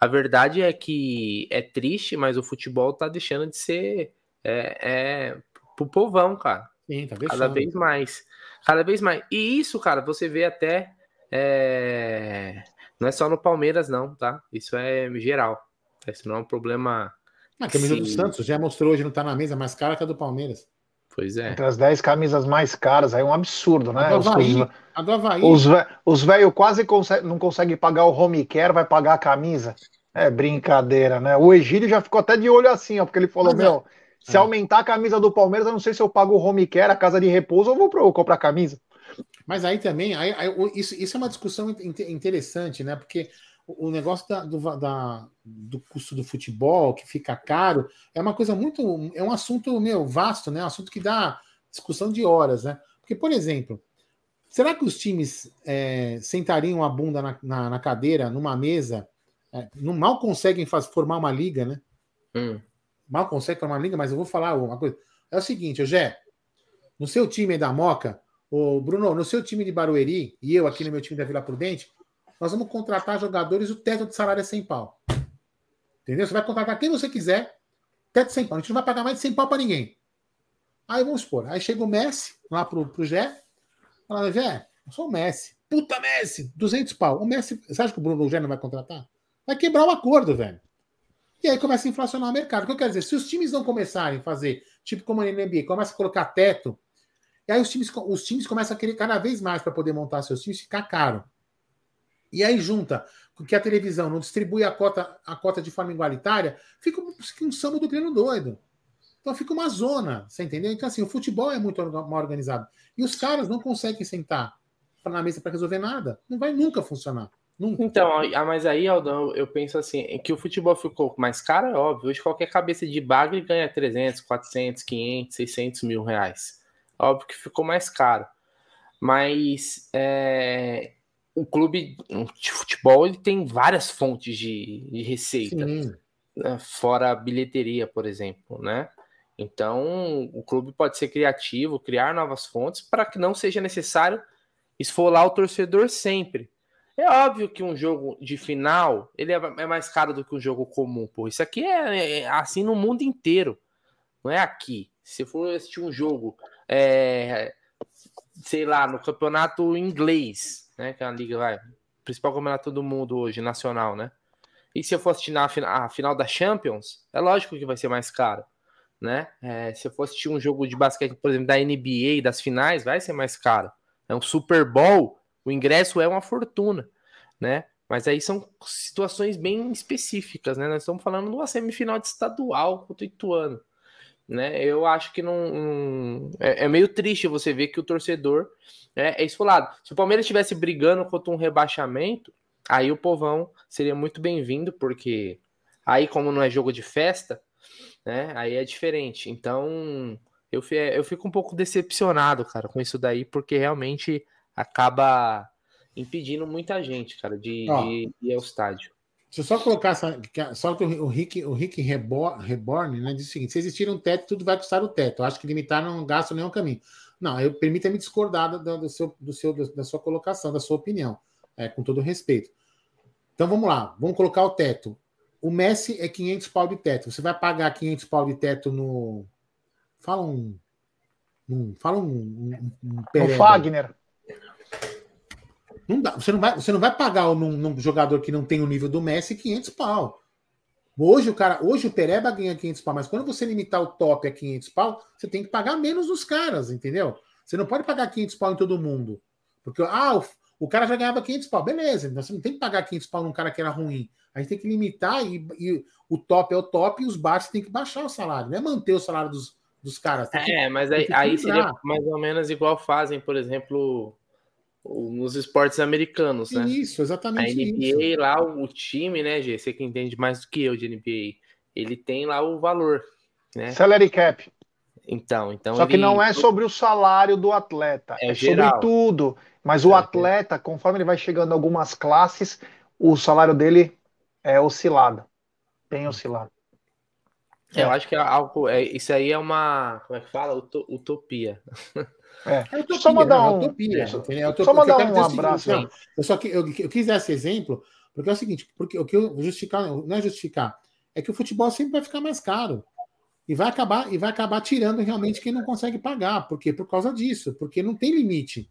A verdade é que é triste, mas o futebol tá deixando de ser é, é pro povão, cara. Sim, tá Cada vez mais. Cada vez mais. E isso, cara, você vê até é, não é só no Palmeiras, não, tá? Isso é geral. Isso não é um problema. A camisa do Santos já mostrou hoje, não tá na mesa mais cara que a do Palmeiras. Pois é. Entre as 10 camisas mais caras, aí é um absurdo, né? A do Havaí. Os, do Havaí. Os velhos quase consegue, não conseguem pagar o home care, vai pagar a camisa. É brincadeira, né? O Egílio já ficou até de olho assim, ó, porque ele falou: Mas meu, é. se é. aumentar a camisa do Palmeiras, eu não sei se eu pago o home care, a casa de repouso, ou vou, vou comprar a camisa. Mas aí também, aí, aí, isso, isso é uma discussão interessante, né? Porque o negócio da, do, da, do custo do futebol, que fica caro, é uma coisa muito. É um assunto meu vasto, né? Um assunto que dá discussão de horas, né? Porque, por exemplo, será que os times é, sentariam a bunda na, na, na cadeira, numa mesa? É, não, mal conseguem faz, formar uma liga, né? Hum. Mal conseguem formar uma liga, mas eu vou falar uma coisa. É o seguinte, Gé, no seu time da Moca, o Bruno, no seu time de Barueri e eu aqui no meu time da Vila Prudente, nós vamos contratar jogadores, o teto de salário é 100 pau. Entendeu? Você vai contratar quem você quiser, teto de 100 pau. A gente não vai pagar mais de 100 pau para ninguém. Aí vamos supor, aí chega o Messi lá pro, pro Gé, fala, Gé, eu sou o Messi. Puta Messi, 200 pau. O Messi, você acha que o Bruno Gé não vai contratar? Vai quebrar o acordo, velho. E aí começa a inflacionar o mercado. O que eu quero dizer? Se os times não começarem a fazer, tipo como a NBA, começa a colocar teto e aí os times, os times começam a querer cada vez mais para poder montar seus times, ficar caro. E aí junta com que a televisão não distribui a cota, a cota de forma igualitária, fica um, um samba do grilo doido. Então fica uma zona, você entendeu? Então, assim, o futebol é muito mal organizado. E os caras não conseguem sentar na mesa para resolver nada. Não vai nunca funcionar. Nunca. Então, ah, mas aí, Aldão, eu penso assim, que o futebol ficou mais caro, é óbvio. Hoje qualquer cabeça de bagre ganha 300, 400, 500, 600 mil reais. Óbvio que ficou mais caro. Mas é, o clube de futebol ele tem várias fontes de, de receita. Né? Fora a bilheteria, por exemplo, né? Então, o clube pode ser criativo, criar novas fontes para que não seja necessário esfolar o torcedor sempre. É óbvio que um jogo de final ele é, é mais caro do que um jogo comum. Pô. Isso aqui é, é assim no mundo inteiro, não é aqui. Se for assistir um jogo é, sei lá, no campeonato inglês, né? Que é a liga, vai, principal campeonato do mundo hoje, nacional, né? E se eu for assistir na a final da Champions, é lógico que vai ser mais caro, né? É, se eu for assistir um jogo de basquete, por exemplo, da NBA, das finais, vai ser mais caro. É um Super Bowl, o ingresso é uma fortuna, né? Mas aí são situações bem específicas, né? Nós estamos falando de uma semifinal de estadual contra o Ituano né? Eu acho que não, não é, é, meio triste você ver que o torcedor né, é esfolado. Se o Palmeiras estivesse brigando contra um rebaixamento, aí o povão seria muito bem-vindo, porque aí como não é jogo de festa, né? Aí é diferente. Então eu, eu fico um pouco decepcionado, cara, com isso daí, porque realmente acaba impedindo muita gente, cara, de, de ir ao estádio. Deixa eu só colocar essa, só que o Rick, o Rick Reborn, né, diz o seguinte: se existir um teto, tudo vai custar o teto. Eu acho que limitar não gasta nenhum caminho. Não, eu permita-me discordar do, do, seu, do seu, da sua colocação, da sua opinião, é, com todo respeito. Então vamos lá, vamos colocar o teto. O Messi é 500 pau de teto. Você vai pagar 500 pau de teto no. Fala um. um fala um. um, um o Fagner. Não dá, você, não vai, você não vai pagar num, num, jogador que não tem o nível do Messi 500 pau. Hoje o cara, hoje o Pereba ganha 500 pau, mas quando você limitar o top a 500 pau, você tem que pagar menos nos caras, entendeu? Você não pode pagar 500 pau em todo mundo. Porque ah, o, o cara já ganhava 500 pau, beleza, então você não tem que pagar 500 pau num cara que era ruim. A gente tem que limitar e, e o top é o top e os baixos tem que baixar o salário, não é manter o salário dos, dos caras. É, mas aí, aí seria mais ou menos igual fazem, por exemplo, nos esportes americanos, né? Isso, exatamente. A NBA isso. lá, o time, né, Gê? Você que entende mais do que eu de NBA, ele tem lá o valor, né? Salary cap. Então, então. Só ele... que não é sobre o salário do atleta, é, é sobre tudo. Mas o é, atleta, conforme ele vai chegando em algumas classes, o salário dele é oscilado. Tem oscilado. É, eu acho que é algo. É, isso aí é uma. Como é que fala? Utopia. *laughs* É. É utopia, só mandar um, utopia, utopia. Só mandar um abraço. Não, eu só que eu, eu quis dar esse exemplo porque é o seguinte, porque o que eu justificar não é justificar, é que o futebol sempre vai ficar mais caro e vai acabar e vai acabar tirando realmente quem não consegue pagar, porque por causa disso, porque não tem limite,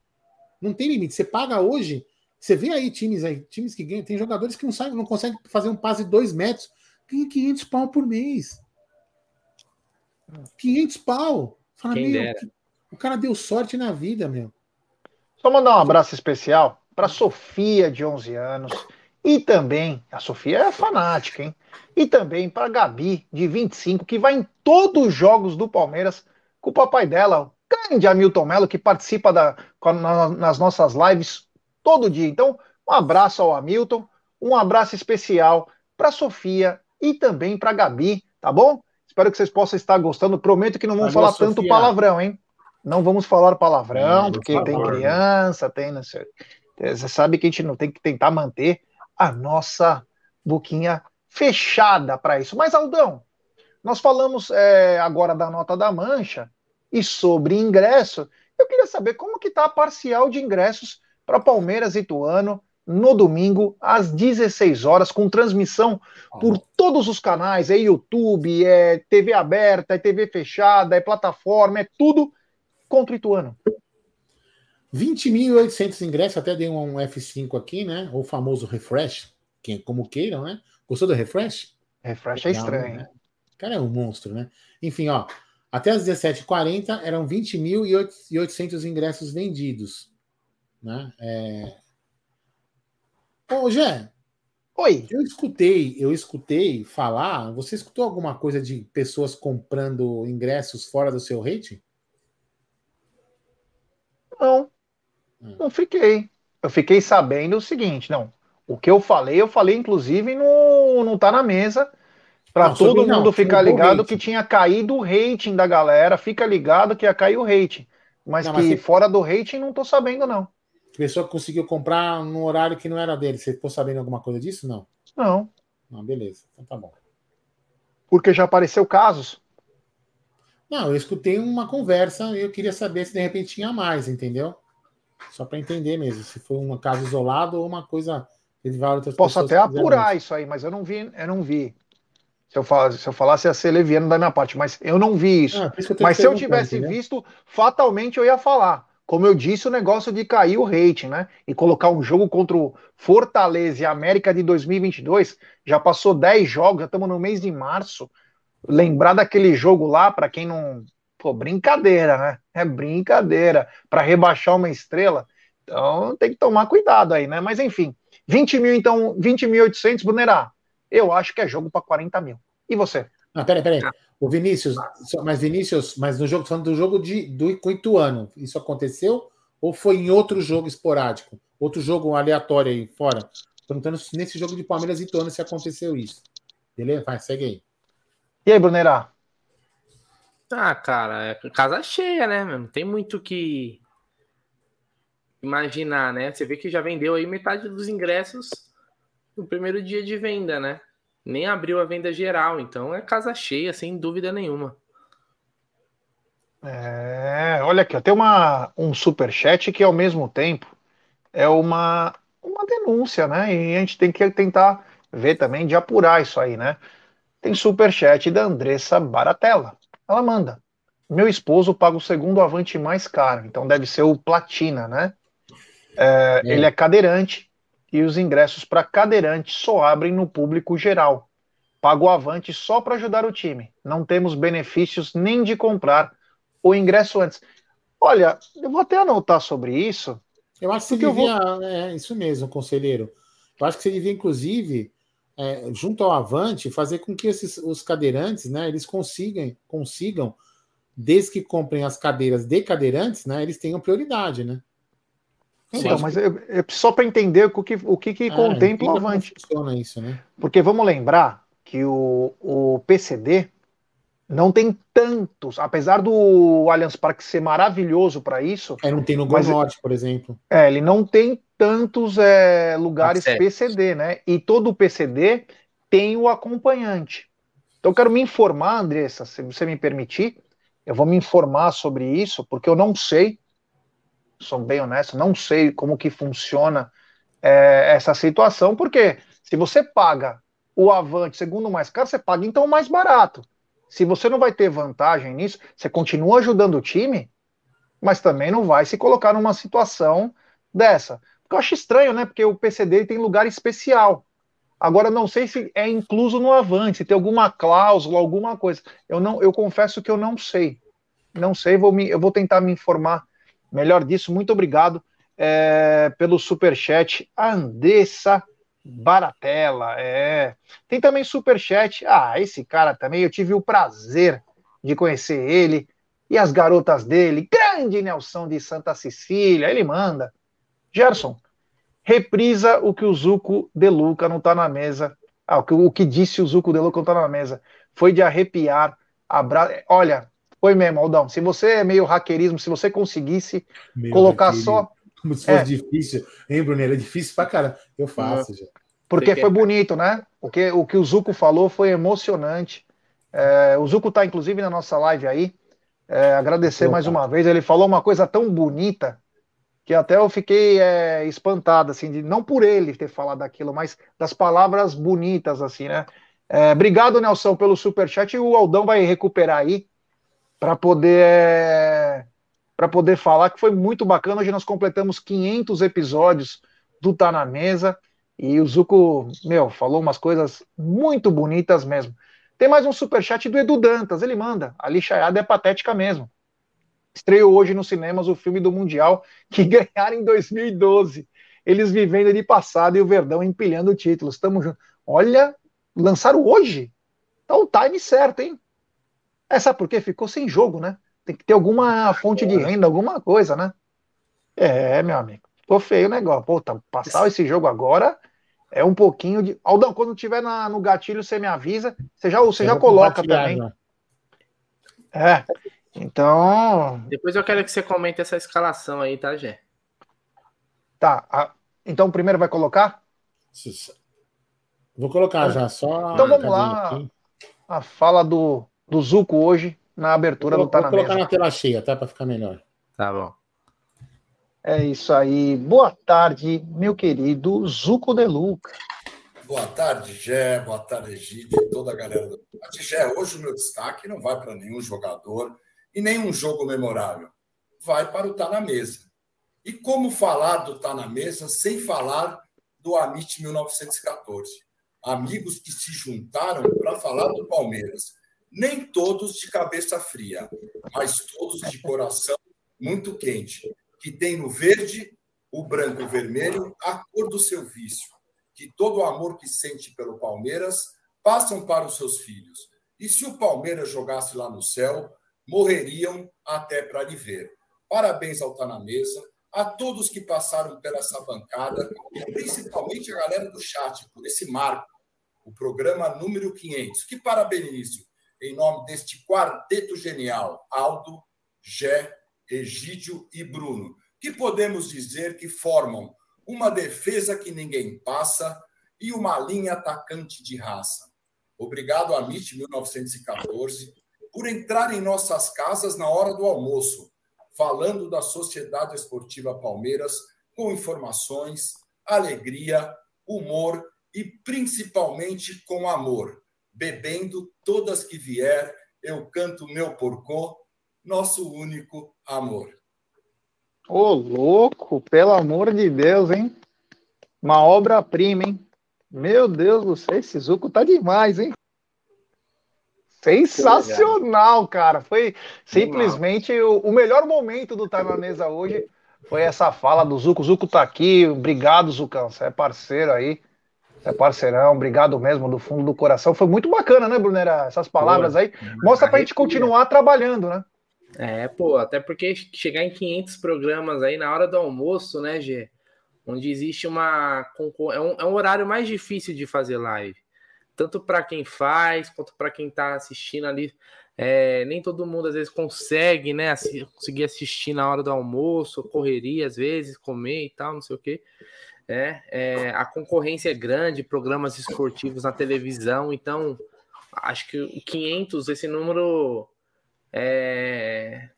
não tem limite. Você paga hoje, você vê aí times aí, times que ganham, tem jogadores que não sabem, não conseguem fazer um passe de dois metros, ganha 500 pau por mês. 500 pau. Fala, Quem meu, dera. O cara deu sorte na vida, meu. Só mandar um abraço especial para Sofia, de 11 anos, e também, a Sofia é fanática, hein? E também para Gabi, de 25, que vai em todos os jogos do Palmeiras com o papai dela, o grande Hamilton Melo, que participa da, nas nossas lives todo dia. Então, um abraço ao Hamilton, um abraço especial para Sofia e também para Gabi, tá bom? Espero que vocês possam estar gostando. Prometo que não vamos falar Sofia. tanto palavrão, hein? Não vamos falar palavrão, é, porque tem criança, tem não sei. Você sabe que a gente não tem que tentar manter a nossa boquinha fechada para isso. Mas, Aldão, nós falamos é, agora da nota da mancha e sobre ingresso. Eu queria saber como que está a parcial de ingressos para Palmeiras e Tuano no domingo, às 16 horas, com transmissão por todos os canais, é YouTube, é TV aberta, é TV fechada, é plataforma, é tudo contra o Ituano. 20.800 ingressos, até dei um F5 aqui, né? O famoso refresh, quem, como queiram, né? Gostou do refresh? Refresh é estranho. Né? O cara é um monstro, né? Enfim, ó, até as 17h40 eram 20.800 ingressos vendidos. Né? É... Ô, Gé. Oi. Eu escutei, eu escutei falar. Você escutou alguma coisa de pessoas comprando ingressos fora do seu rating? Não, hum. não fiquei. Eu fiquei sabendo o seguinte, não. O que eu falei, eu falei, inclusive, no, não tá na mesa. Para todo mundo ficar ligado que tinha caído o rating da galera. Fica ligado que ia cair o rating. Mas não, que mas fora do rating não tô sabendo, não. A pessoa conseguiu comprar no horário que não era dele. Você ficou sabendo alguma coisa disso? Não. Não. Não, beleza. Então tá bom. Porque já apareceu casos não, eu escutei uma conversa e eu queria saber se de repente tinha mais, entendeu? Só para entender mesmo, se foi um caso isolado ou uma coisa. Posso até apurar isso aí, mas eu não vi, eu não vi. Se eu, falasse, se eu falasse ia ser leviano da minha parte, mas eu não vi isso. Ah, isso mas se eu tivesse né? visto, fatalmente eu ia falar. Como eu disse, o negócio de cair o rating, né? E colocar um jogo contra o Fortaleza e América de 2022, já passou 10 jogos, já estamos no mês de março lembrar daquele jogo lá, para quem não. Pô, brincadeira, né? É brincadeira. Para rebaixar uma estrela. Então tem que tomar cuidado aí, né? Mas enfim, 20 mil, então, 20.800, Brunerá. Eu acho que é jogo para 40 mil. E você? Ah, peraí, peraí. O Vinícius, mas Vinícius, mas no jogo, falando do jogo de, do Ituano, isso aconteceu ou foi em outro jogo esporádico? Outro jogo aleatório aí fora? Perguntando nesse jogo de Palmeiras e Ituano se aconteceu isso. Beleza? Vai, segue aí. E aí, Brunerá? Ah, cara, é casa cheia, né? Não tem muito que imaginar, né? Você vê que já vendeu aí metade dos ingressos no primeiro dia de venda, né? Nem abriu a venda geral, então é casa cheia, sem dúvida nenhuma. É, olha aqui, ó, tem uma, um superchat que ao mesmo tempo é uma, uma denúncia, né? E a gente tem que tentar ver também de apurar isso aí, né? Tem superchat da Andressa Baratella. Ela manda. Meu esposo paga o segundo avante mais caro, então deve ser o Platina, né? É, é. Ele é cadeirante e os ingressos para cadeirante só abrem no público geral. Pago o avante só para ajudar o time. Não temos benefícios nem de comprar o ingresso antes. Olha, eu vou até anotar sobre isso. Eu acho que você devia. Vou... É isso mesmo, conselheiro. Eu acho que você devia, inclusive, é, junto ao Avante, fazer com que esses, os cadeirantes, né, eles consigam, consigam, desde que comprem as cadeiras de cadeirantes, né, eles tenham prioridade, né? Então, mas eu, eu, só para entender o que, o que, que é, contempla o Avante. funciona isso, né? Porque vamos lembrar que o, o PCD não tem tantos, apesar do Allianz Parque ser maravilhoso para isso. É, não tem no Gol Norte, por exemplo. É, ele não tem tantos é, lugares PCD, né? E todo PCD tem o acompanhante. Então, eu quero me informar, Andressa, se você me permitir, eu vou me informar sobre isso, porque eu não sei, sou bem honesto, não sei como que funciona é, essa situação, porque se você paga o Avante segundo mais caro, você paga então o mais barato. Se você não vai ter vantagem nisso, você continua ajudando o time, mas também não vai se colocar numa situação dessa eu acho estranho, né? Porque o PCD tem lugar especial. Agora não sei se é incluso no Avante, se tem alguma cláusula, alguma coisa. Eu não, eu confesso que eu não sei. Não sei, vou me, eu vou tentar me informar melhor disso. Muito obrigado é, pelo super chat, Andessa Baratella. É. Tem também super chat. Ah, esse cara também eu tive o prazer de conhecer ele e as garotas dele. Grande Nelson de Santa Cecília. Ele manda. Gerson, reprisa o que o Zuco De Luca não está na mesa. Ah, o que, o que disse o Zuco De Luca não está na mesa. Foi de arrepiar. Abra... Olha, foi mesmo, Aldão. Se você é meio hackerismo, se você conseguisse Meu colocar só. Como se fosse é. difícil. Hein, Brunello? É difícil pra cara. Eu faço, já. Porque foi bonito, né? O que, o que o Zuco falou foi emocionante. É, o Zuco está, inclusive, na nossa live aí. É, agradecer Opa. mais uma vez. Ele falou uma coisa tão bonita que até eu fiquei é, espantado, assim, de, não por ele ter falado aquilo, mas das palavras bonitas, assim, né? É, obrigado, Nelson, pelo superchat, o Aldão vai recuperar aí para poder é, para poder falar que foi muito bacana. Hoje nós completamos 500 episódios do Tá na Mesa e o Zuco, meu, falou umas coisas muito bonitas mesmo. Tem mais um superchat do Edu Dantas, ele manda. A lixaiada é patética mesmo. Estreou hoje nos cinemas o filme do Mundial que *laughs* ganharam em 2012. Eles vivendo de passado e o Verdão empilhando títulos. Estamos juntos. Olha, lançaram hoje. Tá o time certo, hein? É, sabe por quê? Ficou sem jogo, né? Tem que ter alguma fonte de renda, alguma coisa, né? É, meu amigo. Ficou feio o negócio. Pô, tá, passar esse jogo agora é um pouquinho de. Aldão, quando tiver na, no gatilho, você me avisa. Você já, você já coloca também. É. Então. Depois eu quero que você comente essa escalação aí, tá, Gé? Tá. A... Então o primeiro vai colocar? Vou colocar já, só. Então vamos lá. Aqui. A fala do, do Zuco hoje na abertura vou, do Tá vou na colocar na tela cheia, tá? Para ficar melhor. Tá bom. É isso aí. Boa tarde, meu querido Zuco De Luca. Boa tarde, Gé. Boa tarde, Egídio e toda a galera do. Gé, hoje o meu destaque não vai para nenhum jogador e nenhum jogo memorável. Vai para o Tá na Mesa. E como falar do Tá na Mesa sem falar do Amit 1914? Amigos que se juntaram para falar do Palmeiras. Nem todos de cabeça fria, mas todos de coração muito quente, que tem no verde, o branco e o vermelho, a cor do seu vício, que todo o amor que sente pelo Palmeiras passam para os seus filhos. E se o Palmeiras jogasse lá no céu, morreriam até para lhe ver. Parabéns ao Tá na Mesa, a todos que passaram por essa bancada, e principalmente a galera do chat, por esse marco, o programa número 500, que parabenizo em nome deste quarteto genial, Aldo, Gé, Egídio e Bruno, que podemos dizer que formam uma defesa que ninguém passa e uma linha atacante de raça. Obrigado, Amit 1914, por entrar em nossas casas na hora do almoço, falando da Sociedade Esportiva Palmeiras com informações, alegria, humor e principalmente com amor. Bebendo todas que vier, eu canto meu porcô, nosso único amor. Ô, louco, pelo amor de Deus, hein? Uma obra-prima, hein? Meu Deus do céu, esse Zuco tá demais, hein? Sensacional, cara. Foi simplesmente o, o, melhor momento do Tá na Mesa hoje. Foi essa fala do Zuco. Zuco tá aqui. Obrigado, Zucão. Você é parceiro aí. Você é parceirão. Obrigado mesmo, do fundo do coração. Foi muito bacana, né, Brunera? Essas palavras aí. Mostra pra gente continuar trabalhando, né? É, pô, até porque chegar em 500 programas aí na hora do almoço, né, Gê? Onde existe uma. É um, é um horário mais difícil de fazer live tanto para quem faz quanto para quem está assistindo ali. É, nem todo mundo às vezes consegue, né, assi conseguir assistir na hora do almoço, correria às vezes, comer e tal, não sei o que. É, é, a concorrência é grande, programas esportivos na televisão, então acho que o 500, esse número é,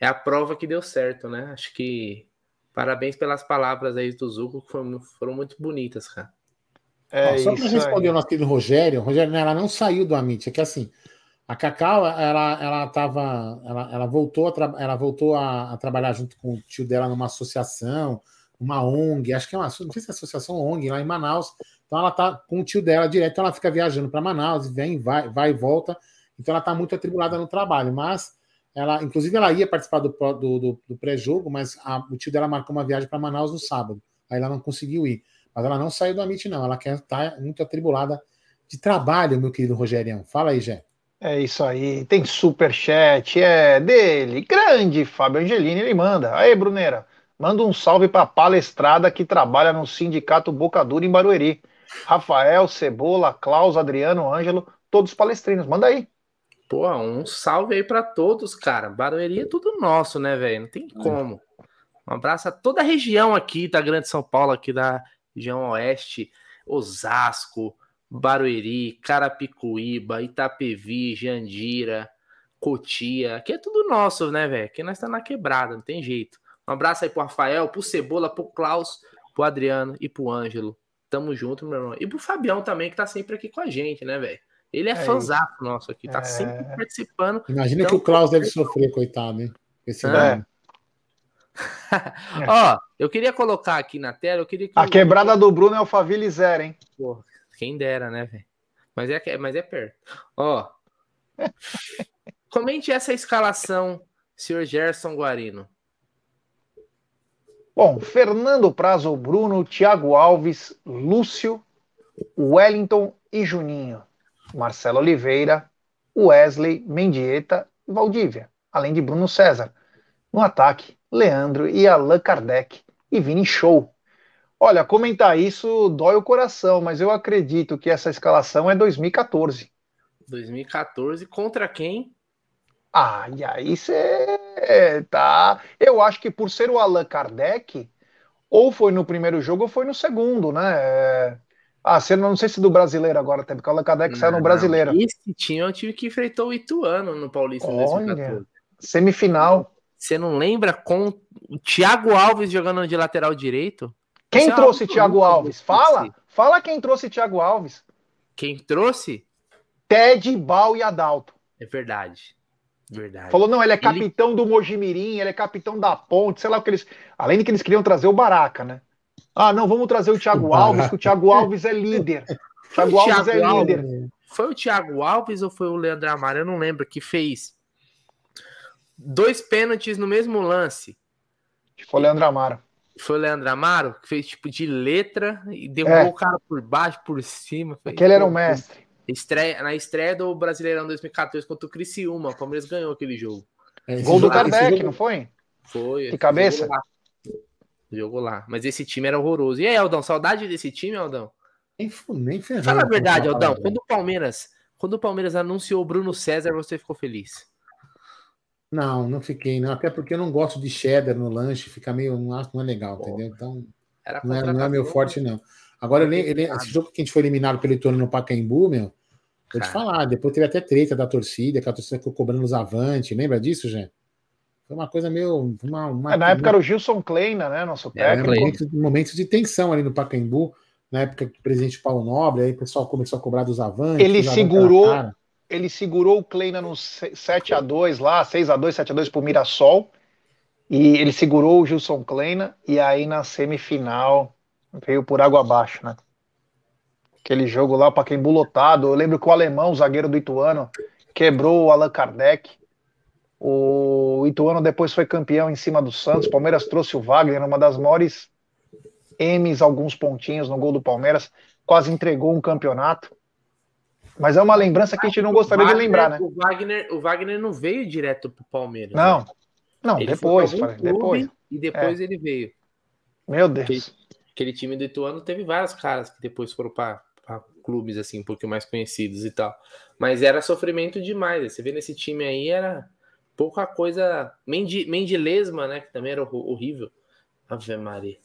é a prova que deu certo, né? Acho que parabéns pelas palavras aí do Zuko, que foram, foram muito bonitas, cara. É só para responder aí. o nosso querido Rogério, Rogério, né, ela não saiu do Amit, é que assim, a Cacau, ela, ela tava, ela, ela voltou, a ela voltou a, a, trabalhar junto com o tio dela numa associação, uma ONG, acho que é uma, não sei se é associação ONG, lá em Manaus. Então ela tá com o tio dela direto, então ela fica viajando para Manaus, vem, vai, vai e volta. Então ela tá muito atribulada no trabalho, mas ela, inclusive, ela ia participar do, do, do, do pré-jogo, mas a, o tio dela marcou uma viagem para Manaus no sábado. Aí ela não conseguiu ir. Mas ela não saiu do Amit, não. Ela quer estar tá muito atribulada de trabalho, meu querido Rogerião. Fala aí, Jé. É isso aí. Tem super chat, é dele, grande Fábio Angelini, ele manda. Aí, Brunera, manda um salve para a palestrada que trabalha no Sindicato Bocadura em Barueri. Rafael, Cebola, Klaus, Adriano, Ângelo, todos palestrinos. Manda aí. Pô, um salve aí para todos, cara. Barueri é tudo nosso, né, velho? Não tem como. Um abraço a toda a região aqui da Grande São Paulo, aqui da região oeste, Osasco, Barueri, Carapicuíba, Itapevi, Jandira, Cotia. Aqui é tudo nosso, né, velho? Aqui nós estamos tá na quebrada, não tem jeito. Um abraço aí pro Rafael, pro Cebola, pro Klaus, pro Adriano e pro Ângelo. Tamo junto, meu irmão. E pro Fabião também, que tá sempre aqui com a gente, né, velho? Ele é, é nosso aqui, tá é... sempre participando. Imagina então, que o Klaus deve sofrer, coitado, hein? Esse é. *laughs* Ó, eu queria colocar aqui na tela, eu queria que A quebrada do Bruno é o Faville zero, hein? Pô, quem dera, né, velho? Mas é, mas é perto. Ó, comente essa escalação, senhor Gerson Guarino. Bom, Fernando Prazo, Bruno, Thiago Alves, Lúcio, Wellington e Juninho. Marcelo Oliveira, Wesley, Mendieta e Valdívia, além de Bruno César. No ataque, Leandro e Allan Kardec e Vini Show. Olha, comentar isso dói o coração, mas eu acredito que essa escalação é 2014. 2014 contra quem? Ah, e aí você tá. Eu acho que por ser o Allan Kardec, ou foi no primeiro jogo ou foi no segundo, né? Ah, você não, não sei se do brasileiro agora, até porque o Allan Kardec não, saiu no brasileiro. Esse time eu tive que enfrentar o Ituano no Paulista Olha, 2014. Semifinal. Você não lembra com o Thiago Alves jogando de lateral direito? Quem Você é trouxe é Thiago Alves? Fala! Fala quem trouxe Thiago Alves. Quem trouxe? Ted, Bal e Adalto. É verdade. Verdade. Falou, não, ele é capitão ele... do Mojimirim, ele é capitão da ponte, sei lá o que eles. Além de que eles queriam trazer o Baraca, né? Ah, não, vamos trazer o Thiago o Alves, que o Thiago Alves é líder. *laughs* O Thiago Alves é líder. Foi o Thiago Alves ou foi o Leandro Amaro? Eu não lembro que fez dois pênaltis no mesmo lance. Foi o Leandro Amaro. Foi o Leandro Amaro, que fez tipo de letra e derrubou é. o cara por baixo, por cima. Aquele era o mestre. Estreia, na estreia do Brasileirão 2014 contra o Criciúma, o Palmeiras ganhou aquele jogo. É, Gol do Kardec, não foi? Foi. De cabeça? Jogou lá. jogou lá. Mas esse time era horroroso. E aí, Aldão, saudade desse time, Aldão? Nem, nem ferrando. Fala a verdade, Aldão. Quando o Palmeiras, quando o Palmeiras anunciou o Bruno César, você ficou feliz? Não, não fiquei, não. Até porque eu não gosto de cheddar no lanche, fica meio. Não é legal, Pô, entendeu? Então. Não é, não é meu forte, não. Agora, ele, ele, esse jogo que a gente foi eliminado pelo Ituano no Pacaembu, meu. Vou te falar, depois teve até treta da torcida, que a torcida ficou cobrando os avantes. Lembra disso, gente? Foi uma coisa meio. Uma, uma, é, na época uma... era o Gilson Kleina, né? Nosso técnico. É, momentos, momentos de tensão ali no Pacaembu, na época do presidente Paulo Nobre, aí o pessoal começou a cobrar dos avantes. Ele segurou. Ele segurou o Kleina no 7 a 2 lá, 6 a 2 7 a 2 pro Mirassol. E ele segurou o Gilson Kleina, e aí na semifinal veio por água abaixo, né? Aquele jogo lá, para quem lotado. Eu lembro que o alemão, o zagueiro do Ituano, quebrou o Allan Kardec. O Ituano depois foi campeão em cima do Santos. Palmeiras trouxe o Wagner, uma das maiores M's, alguns pontinhos no gol do Palmeiras. Quase entregou um campeonato. Mas é uma lembrança que a gente não gostaria Wagner, de lembrar, né? O Wagner, o Wagner não veio direto pro Palmeiras. Não, né? não, ele depois, depois. E depois é. ele veio. Meu Deus. Aquele, aquele, time do Ituano teve vários caras que depois foram para clubes assim, um pouquinho mais conhecidos e tal. Mas era sofrimento demais. Você vê nesse time aí, era pouca coisa. Mendi, Mendilesma, né? Que também era horrível. Ave Maria.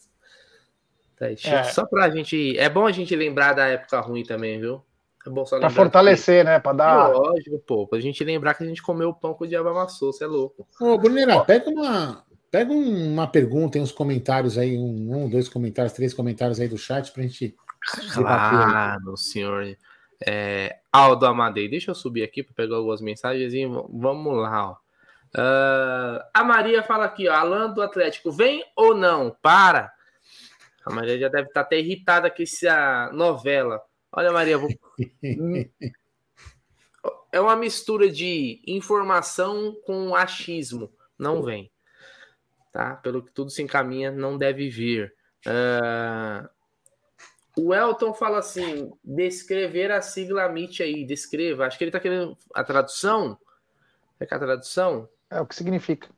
Tá aí, é. Só pra gente. É bom a gente lembrar da época ruim também, viu? É bom só Pra fortalecer, que... né? Pra dar. Lógico, pô. Pra gente lembrar que a gente comeu o pão com o diabo amassou, você é louco. Ô, Brunera, pega uma. Pega uma pergunta em uns comentários aí, um, um, dois comentários, três comentários aí do chat pra gente Claro, senhor. É, Aldo Amadei, deixa eu subir aqui para pegar algumas mensagens e vamos lá. Ó. Uh, a Maria fala aqui, ó, Alan do Atlético, vem ou não? Para! A Maria já deve estar até irritada com essa novela. Olha, Maria, vou... *laughs* é uma mistura de informação com achismo. Não vem. Tá? Pelo que tudo se encaminha, não deve vir. Uh, o Elton fala assim: descrever a sigla MIT aí, descreva. Acho que ele está querendo a tradução. É que a tradução? É o que significa.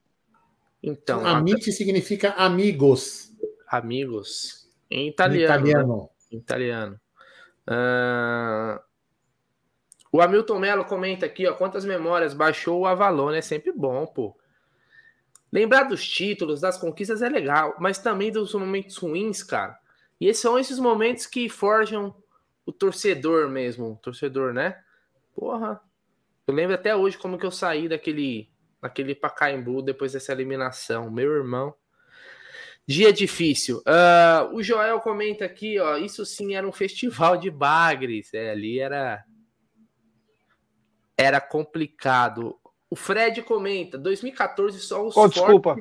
Então. A MIT significa amigos. Amigos. Em italiano. Em italiano. Né? Em italiano. Uh... O Hamilton Melo comenta aqui, ó, quantas memórias baixou o Avalon, é sempre bom, pô. Lembrar dos títulos, das conquistas é legal, mas também dos momentos ruins, cara. E são esses momentos que forjam o torcedor mesmo, o torcedor, né? Porra, eu lembro até hoje como que eu saí daquele, daquele Pacaembu depois dessa eliminação. Meu irmão. Dia difícil. Uh, o Joel comenta aqui, ó. Isso sim era um festival de bagres. É, ali era. Era complicado. O Fred comenta: 2014 só os. Oh, desculpa.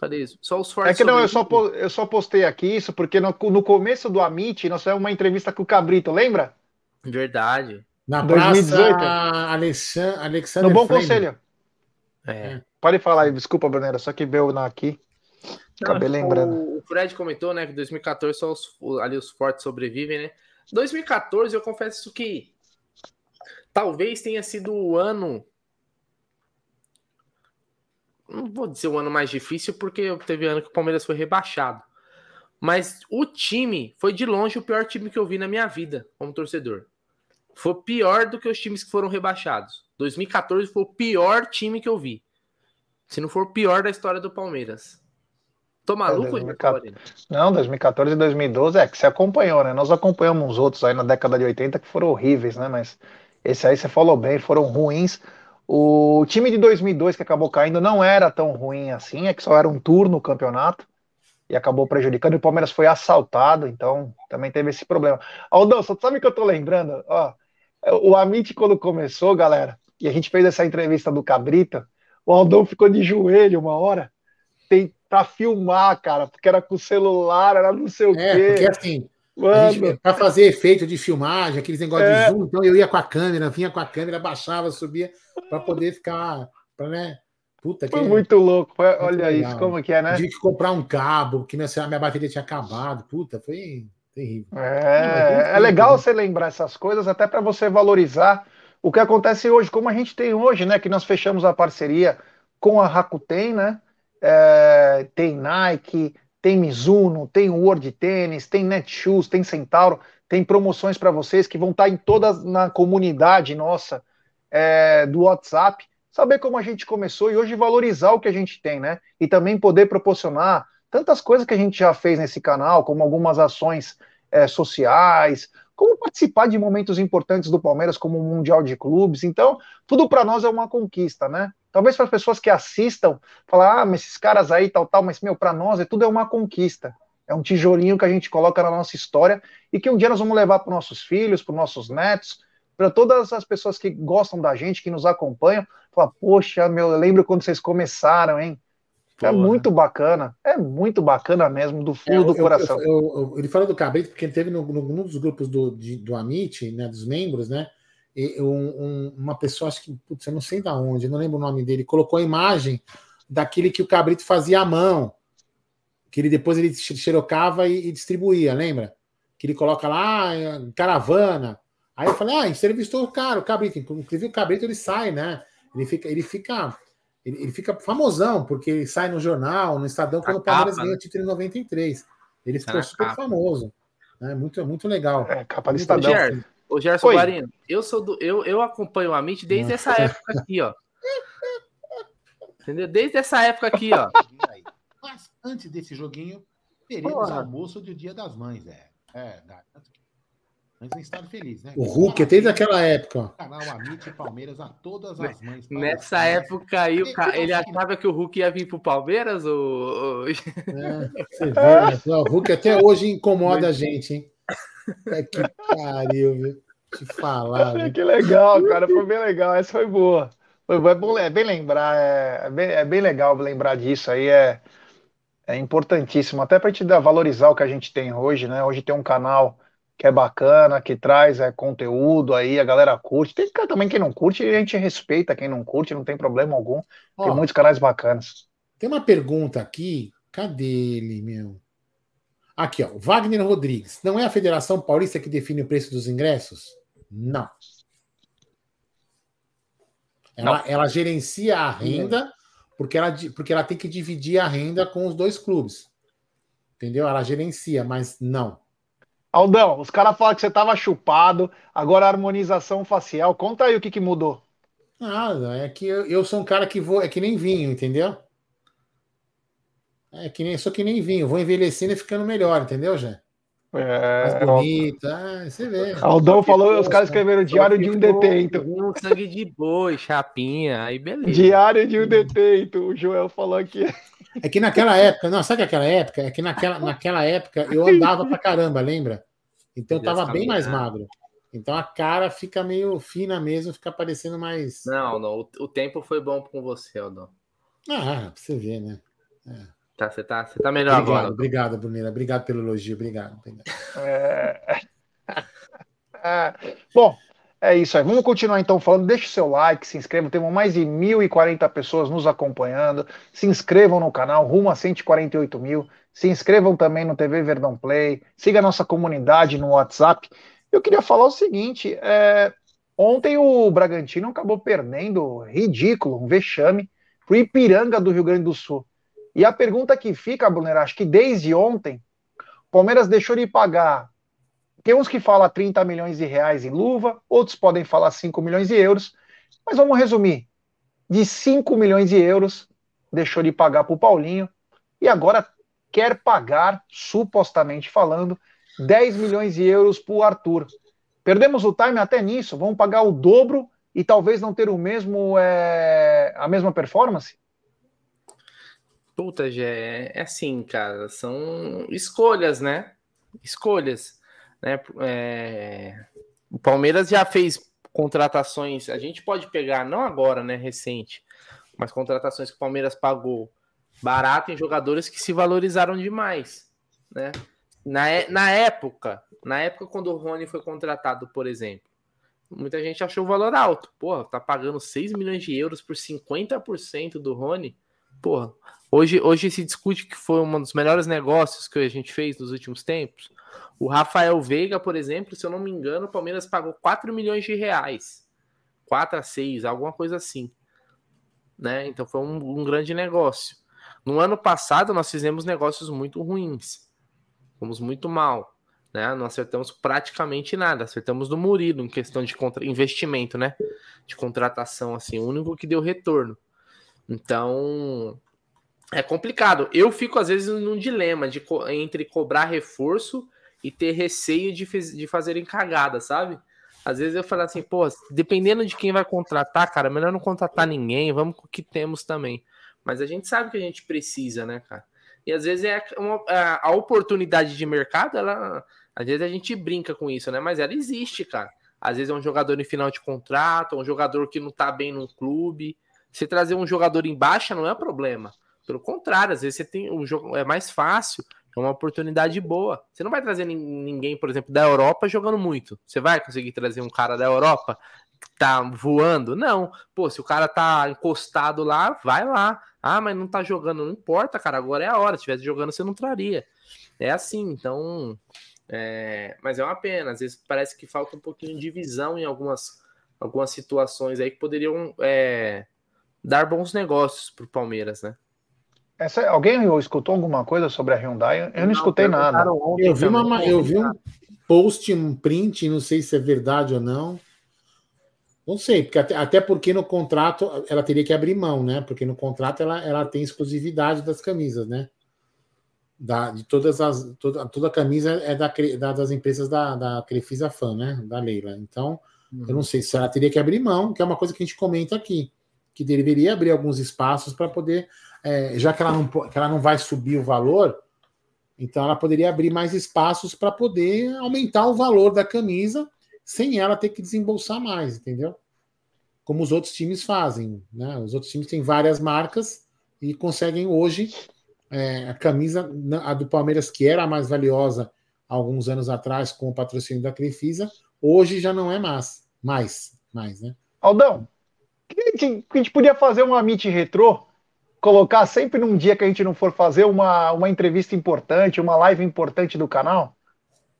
Cadê isso? Só os fortes. É que não, eu só, eu só postei aqui isso porque no, no começo do Amit nós tivemos uma entrevista com o Cabrito, lembra? Verdade. Na 2018. Alexandre, Alexandre no Bom Frame. Conselho. É. é. Pode falar aí, desculpa, Brunera, só que veio na aqui. Acabei não, lembrando. O Fred comentou, né, que 2014 só os, ali os fortes sobrevivem, né? 2014, eu confesso que talvez tenha sido o ano não vou dizer o ano mais difícil, porque teve ano que o Palmeiras foi rebaixado. Mas o time foi de longe o pior time que eu vi na minha vida como torcedor. Foi pior do que os times que foram rebaixados. 2014 foi o pior time que eu vi. Se não for o pior da história do Palmeiras. Tô maluco, é, 2014... Não, 2014 e 2012 é que você acompanhou, né? Nós acompanhamos uns outros aí na década de 80 que foram horríveis, né? Mas esse aí você falou bem, foram ruins. O time de 2002 que acabou caindo não era tão ruim assim, é que só era um turno o campeonato e acabou prejudicando. E o Palmeiras foi assaltado, então também teve esse problema. Aldão, só sabe que eu tô lembrando? Ó, o Amit, quando começou, galera, e a gente fez essa entrevista do Cabrita, o Aldão ficou de joelho uma hora, tem pra filmar, cara, porque era com celular, era não sei o é, quê. Porque assim, para fazer efeito de filmagem, aqueles negócios é. de zoom, então eu ia com a câmera, vinha com a câmera, baixava, subia, para poder ficar, pra, né? Puta que. Foi muito louco, foi, muito olha legal. isso, como que é, né? Tive que comprar um cabo, que minha, minha bateria tinha acabado, puta, foi terrível. É, é, é legal você lembrar essas coisas, até para você valorizar o que acontece hoje, como a gente tem hoje, né? Que nós fechamos a parceria com a Rakuten, né? É, tem Nike, tem Mizuno, tem World Tênis, tem Netshoes, tem Centauro, tem promoções para vocês que vão estar tá em toda na comunidade nossa é, do WhatsApp. Saber como a gente começou e hoje valorizar o que a gente tem, né? E também poder proporcionar tantas coisas que a gente já fez nesse canal, como algumas ações é, sociais, como participar de momentos importantes do Palmeiras, como o Mundial de Clubes. Então, tudo para nós é uma conquista, né? Talvez para as pessoas que assistam, falar, ah, mas esses caras aí, tal, tal, mas, meu, para nós é tudo é uma conquista. É um tijolinho que a gente coloca na nossa história e que um dia nós vamos levar para nossos filhos, para nossos netos, para todas as pessoas que gostam da gente, que nos acompanham. Falar, poxa, meu, eu lembro quando vocês começaram, hein? É muito bacana, é muito bacana mesmo, do fundo é, do coração. Eu, eu, ele falou do Cabrito, porque teve no, no, num dos grupos do, de, do Amit, né, dos membros, né? Um, um, uma pessoa, acho que, putz, eu não sei da onde, não lembro o nome dele, colocou a imagem daquele que o Cabrito fazia à mão, que ele depois ele xerocava e, e distribuía, lembra? Que ele coloca lá, caravana. Aí eu falei, ah, entrevistou o cara, o Cabrito. Inclusive o Cabrito ele sai, né? Ele fica, ele fica ele, ele, fica famosão, porque ele sai no jornal, no Estadão, quando o Palmeiras ganha o título em 93. Ele ficou tá super capa. famoso. Né? Muito, muito legal. É, capa do Estadão. Ô, Gerson Oi. Guarino, eu, sou do, eu, eu acompanho o Amit desde essa época aqui, ó. Entendeu? Desde essa época aqui, ó. Mas antes desse joguinho, teremos Porra. almoço do Dia das Mães, é. É, mas em estado feliz, né? O Hulk, desde aquela época. Canal Amit Palmeiras a todas as mães. Nessa época aí, o ca... ele achava que o Hulk ia vir pro Palmeiras? Ou... É, você vê, né? O Hulk até hoje incomoda a gente, hein? É que pariu, viu? Te falar. Viu? Que legal, cara. Foi bem legal. Essa foi boa. Foi, é, bom, é bem lembrar. É, é, bem, é bem legal lembrar disso aí. É, é importantíssimo. Até para te dar, valorizar o que a gente tem hoje, né? Hoje tem um canal que é bacana, que traz é, conteúdo aí, a galera curte. Tem também quem não curte, a gente respeita quem não curte, não tem problema algum. Ó, tem muitos canais bacanas. Tem uma pergunta aqui, cadê ele, meu? Aqui, ó, Wagner Rodrigues. Não é a Federação Paulista que define o preço dos ingressos? Não. Ela, não. ela gerencia a renda porque ela, porque ela tem que dividir a renda com os dois clubes. Entendeu? Ela gerencia, mas não. Aldão, os caras falam que você tava chupado, agora a harmonização facial. Conta aí o que, que mudou. Nada, é que eu, eu, sou um cara que vou. É que nem vinho, entendeu? É que nem, sou que nem vinho, vou envelhecendo e ficando melhor, entendeu, Jé? É, Mais bonita, ah, você vê. Aldão falou, os caras escreveram diário de um detento. Um sangue de boi, chapinha, aí beleza. Diário de um detento, o Joel falou aqui. É que naquela época, não, sabe aquela época? É que naquela, naquela época eu andava pra caramba, lembra? Então eu tava bem mais magro. Então a cara fica meio fina mesmo, fica parecendo mais. Não, não, o, o tempo foi bom com você, Aldão. Ah, pra você ver, né? É. Tá, você tá, você tá melhor obrigado, agora. Obrigado, Brunera. Obrigado pelo elogio, obrigado. obrigado. É... *laughs* é... Bom, é isso aí. Vamos continuar então falando. Deixe seu like, se inscreva. Temos mais de 1.040 pessoas nos acompanhando. Se inscrevam no canal, rumo a 148 mil. Se inscrevam também no TV Verdão Play. Siga a nossa comunidade no WhatsApp. Eu queria falar o seguinte: é... ontem o Bragantino acabou perdendo, ridículo, um vexame, para o Ipiranga do Rio Grande do Sul. E a pergunta que fica, Brunner, acho que desde ontem, o Palmeiras deixou de pagar tem uns que falam 30 milhões de reais em luva, outros podem falar 5 milhões de euros, mas vamos resumir. De 5 milhões de euros, deixou de pagar para o Paulinho e agora quer pagar, supostamente falando, 10 milhões de euros para o Arthur. Perdemos o time até nisso, vamos pagar o dobro e talvez não ter o mesmo é, a mesma performance? Puta, Gé, é assim, cara, são escolhas, né? Escolhas. Né? É... O Palmeiras já fez contratações, a gente pode pegar, não agora, né, recente, mas contratações que o Palmeiras pagou barato em jogadores que se valorizaram demais, né? Na, na época, na época quando o Rony foi contratado, por exemplo, muita gente achou o valor alto. Porra, tá pagando 6 milhões de euros por 50% do Rony. Porra, hoje, hoje se discute que foi um dos melhores negócios que a gente fez nos últimos tempos. O Rafael Veiga, por exemplo, se eu não me engano, o Palmeiras pagou 4 milhões de reais. 4 a 6, alguma coisa assim. Né? Então foi um, um grande negócio. No ano passado, nós fizemos negócios muito ruins. Fomos muito mal. Né? Não acertamos praticamente nada. Acertamos no Murilo em questão de contra... investimento, né? De contratação, assim, o único que deu retorno. Então, é complicado. Eu fico, às vezes, num dilema de, entre cobrar reforço e ter receio de, de fazerem cagada, sabe? Às vezes eu falo assim, pô, dependendo de quem vai contratar, cara, melhor não contratar ninguém, vamos com o que temos também. Mas a gente sabe que a gente precisa, né, cara? E às vezes é uma, a, a oportunidade de mercado, ela. Às vezes a gente brinca com isso, né? Mas ela existe, cara. Às vezes é um jogador em final de contrato, um jogador que não tá bem num clube. Você trazer um jogador em baixa não é problema. Pelo contrário, às vezes você tem um jogo é mais fácil, é uma oportunidade boa. Você não vai trazer ninguém, por exemplo, da Europa jogando muito. Você vai conseguir trazer um cara da Europa que tá voando? Não. Pô, se o cara tá encostado lá, vai lá. Ah, mas não tá jogando, não importa, cara. Agora é a hora. Se tivesse jogando, você não traria. É assim, então. É... Mas é uma pena. Às vezes parece que falta um pouquinho de visão em algumas, algumas situações aí que poderiam é... dar bons negócios pro Palmeiras, né? Essa, alguém escutou alguma coisa sobre a Hyundai? Eu não, não escutei nada. Eu vi, uma, eu vi um post, um print, não sei se é verdade ou não. Não sei, porque até, até porque no contrato ela teria que abrir mão, né? Porque no contrato ela, ela tem exclusividade das camisas, né? Da, de todas as. Toda, toda a camisa é da, da das empresas da, da Crefisa Fan, né? Da Leila. Então, uhum. eu não sei se ela teria que abrir mão, que é uma coisa que a gente comenta aqui, que deveria abrir alguns espaços para poder é, já que ela, não, que ela não vai subir o valor, então ela poderia abrir mais espaços para poder aumentar o valor da camisa sem ela ter que desembolsar mais, entendeu? Como os outros times fazem, né? Os outros times têm várias marcas e conseguem hoje é, a camisa, a do Palmeiras, que era a mais valiosa alguns anos atrás com o patrocínio da Crefisa, hoje já não é mais, mais, mais, né? Aldão, a gente, a gente podia fazer uma Meet Retrô colocar sempre num dia que a gente não for fazer uma, uma entrevista importante, uma live importante do canal?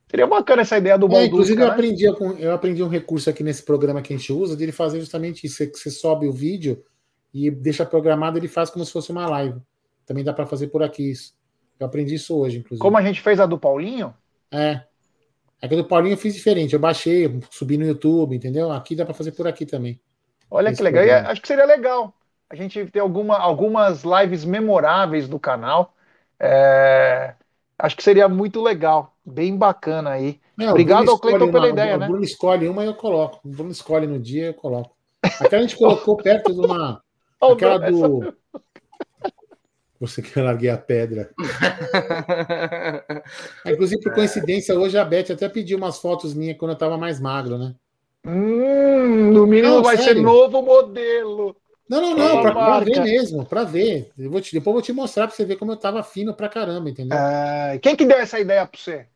Seria bacana essa ideia do Baldusca, é, Inclusive, eu, aprendi, eu aprendi um recurso aqui nesse programa que a gente usa, de ele fazer justamente isso. Você, você sobe o vídeo e deixa programado, ele faz como se fosse uma live. Também dá para fazer por aqui isso. Eu aprendi isso hoje, inclusive. Como a gente fez a do Paulinho? É. A do Paulinho eu fiz diferente. Eu baixei, subi no YouTube, entendeu? Aqui dá para fazer por aqui também. Olha que legal. acho que seria legal a gente tem alguma, algumas lives memoráveis do canal. É, acho que seria muito legal, bem bacana aí. É, Obrigado ao Cleiton pela uma, ideia, né? O Bruno escolhe uma e eu coloco. O Bruno escolhe no dia eu coloco. Aquela a gente colocou perto de uma. *laughs* Oh, aquela não, do. Essa... *laughs* Você que eu larguei a pedra. *laughs* Inclusive, por coincidência, hoje a Beth até pediu umas fotos minhas quando eu estava mais magro, né? Hum, no mínimo não, vai sério. ser novo modelo. Não, não, não, pra, pra, ver mesmo, pra ver. Eu vou te, depois eu vou te mostrar pra você ver como eu tava fino pra caramba, entendeu? É, quem que deu essa ideia pra você?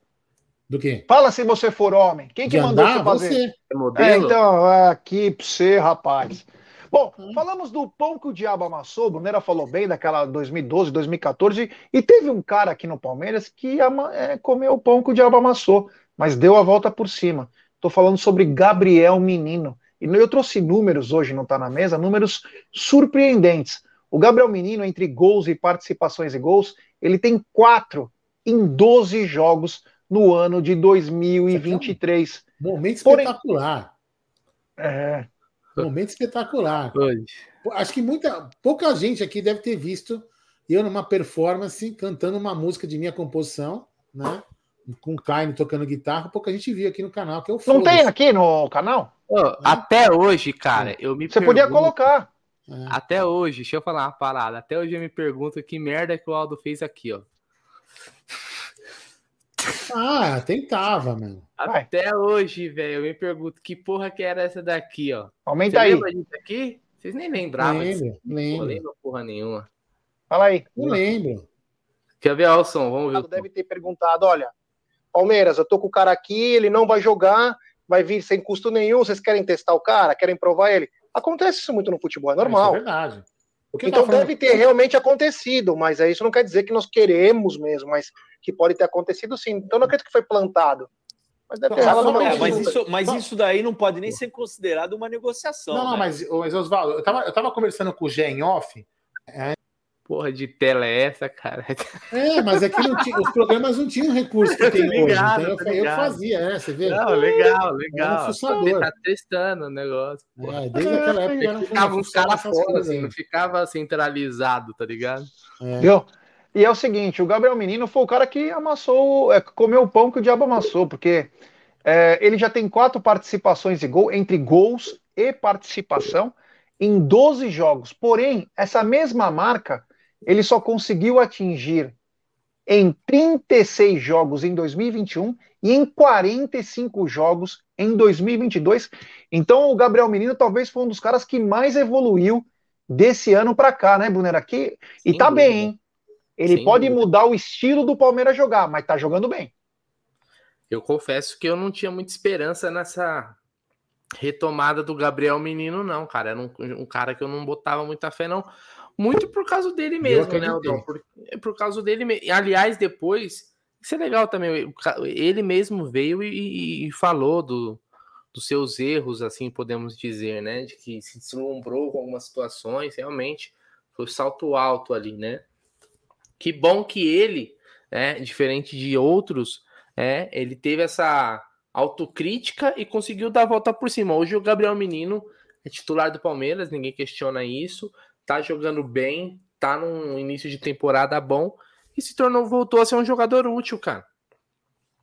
Do quê? Fala se você for homem. Quem que mandou você fazer? Você. É, é então, aqui pra você, rapaz. Bom, hum. falamos do pão que o diabo amassou. O Brunera falou bem daquela 2012, 2014. E teve um cara aqui no Palmeiras que ama, é, comeu o pão que o diabo amassou, mas deu a volta por cima. Tô falando sobre Gabriel Menino. E eu trouxe números hoje, não está na mesa, números surpreendentes. O Gabriel Menino, entre gols e participações e gols, ele tem quatro em 12 jogos no ano de 2023. É um momento espetacular. Porém, é. Momento espetacular. Acho que muita, pouca gente aqui deve ter visto eu numa performance cantando uma música de minha composição, né? Com o Klein tocando guitarra, pouca gente viu aqui no canal. Que eu Não tem aqui no canal? Oh, até hoje, cara, eu me Você pergunto, podia colocar. É. Até hoje, deixa eu falar uma parada. Até hoje eu me pergunto que merda que o Aldo fez aqui, ó. Ah, tentava, mano. Até Vai. hoje, velho, eu me pergunto que porra que era essa daqui, ó. Aumenta Você aí. Lembra disso aqui? Vocês nem lembravam. Lembro, lembro. Não lembro porra nenhuma. Fala aí. Não lembro. Quer ver o som? Vamos ver. Deve ter perguntado, olha, Palmeiras, eu tô com o cara aqui, ele não vai jogar, vai vir sem custo nenhum, vocês querem testar o cara, querem provar ele. Acontece isso muito no futebol, é normal. É verdade. Então falando... deve ter realmente acontecido, mas isso não quer dizer que nós queremos mesmo, mas que pode ter acontecido sim. Então não acredito que foi plantado. Mas, deve ter não, é, mas, isso, mas isso daí não pode nem ser considerado uma negociação. Não, né? mas, mas Oswaldo, eu tava, eu tava conversando com o Gé em off, é, porra de tela é essa, cara? É, mas aqui é tinha, os programas não tinham recurso que *laughs* tem ligado, hoje. Então eu, eu, fazia, é, você vê? Não, legal, legal. Um Ele tá testando o negócio. É, desde aquela época. ficava uns caras fora, assim, não ficava centralizado, tá ligado? É. Viu? E é o seguinte, o Gabriel Menino foi o cara que amassou, é, comeu o pão que o diabo amassou, porque é, ele já tem quatro participações de gol, entre gols e participação, em 12 jogos. Porém, essa mesma marca ele só conseguiu atingir em 36 jogos em 2021 e em 45 jogos em 2022. Então, o Gabriel Menino talvez foi um dos caras que mais evoluiu desse ano para cá, né, Brunner? Aqui, e tá dúvida. bem, hein? Ele Sem pode dúvida. mudar o estilo do Palmeiras jogar, mas tá jogando bem. Eu confesso que eu não tinha muita esperança nessa retomada do Gabriel Menino, não, cara. Era um, um cara que eu não botava muita fé, não. Muito por causa dele mesmo, né, Aldão? Por, por causa dele mesmo. Aliás, depois, isso é legal também. Ele mesmo veio e, e falou do, dos seus erros, assim podemos dizer, né? De que se deslumbrou com algumas situações, realmente foi salto alto ali, né? Que bom que ele, né, diferente de outros, é, ele teve essa autocrítica e conseguiu dar a volta por cima. Hoje o Gabriel Menino é titular do Palmeiras, ninguém questiona isso, tá jogando bem, tá num início de temporada bom e se tornou, voltou a ser um jogador útil, cara.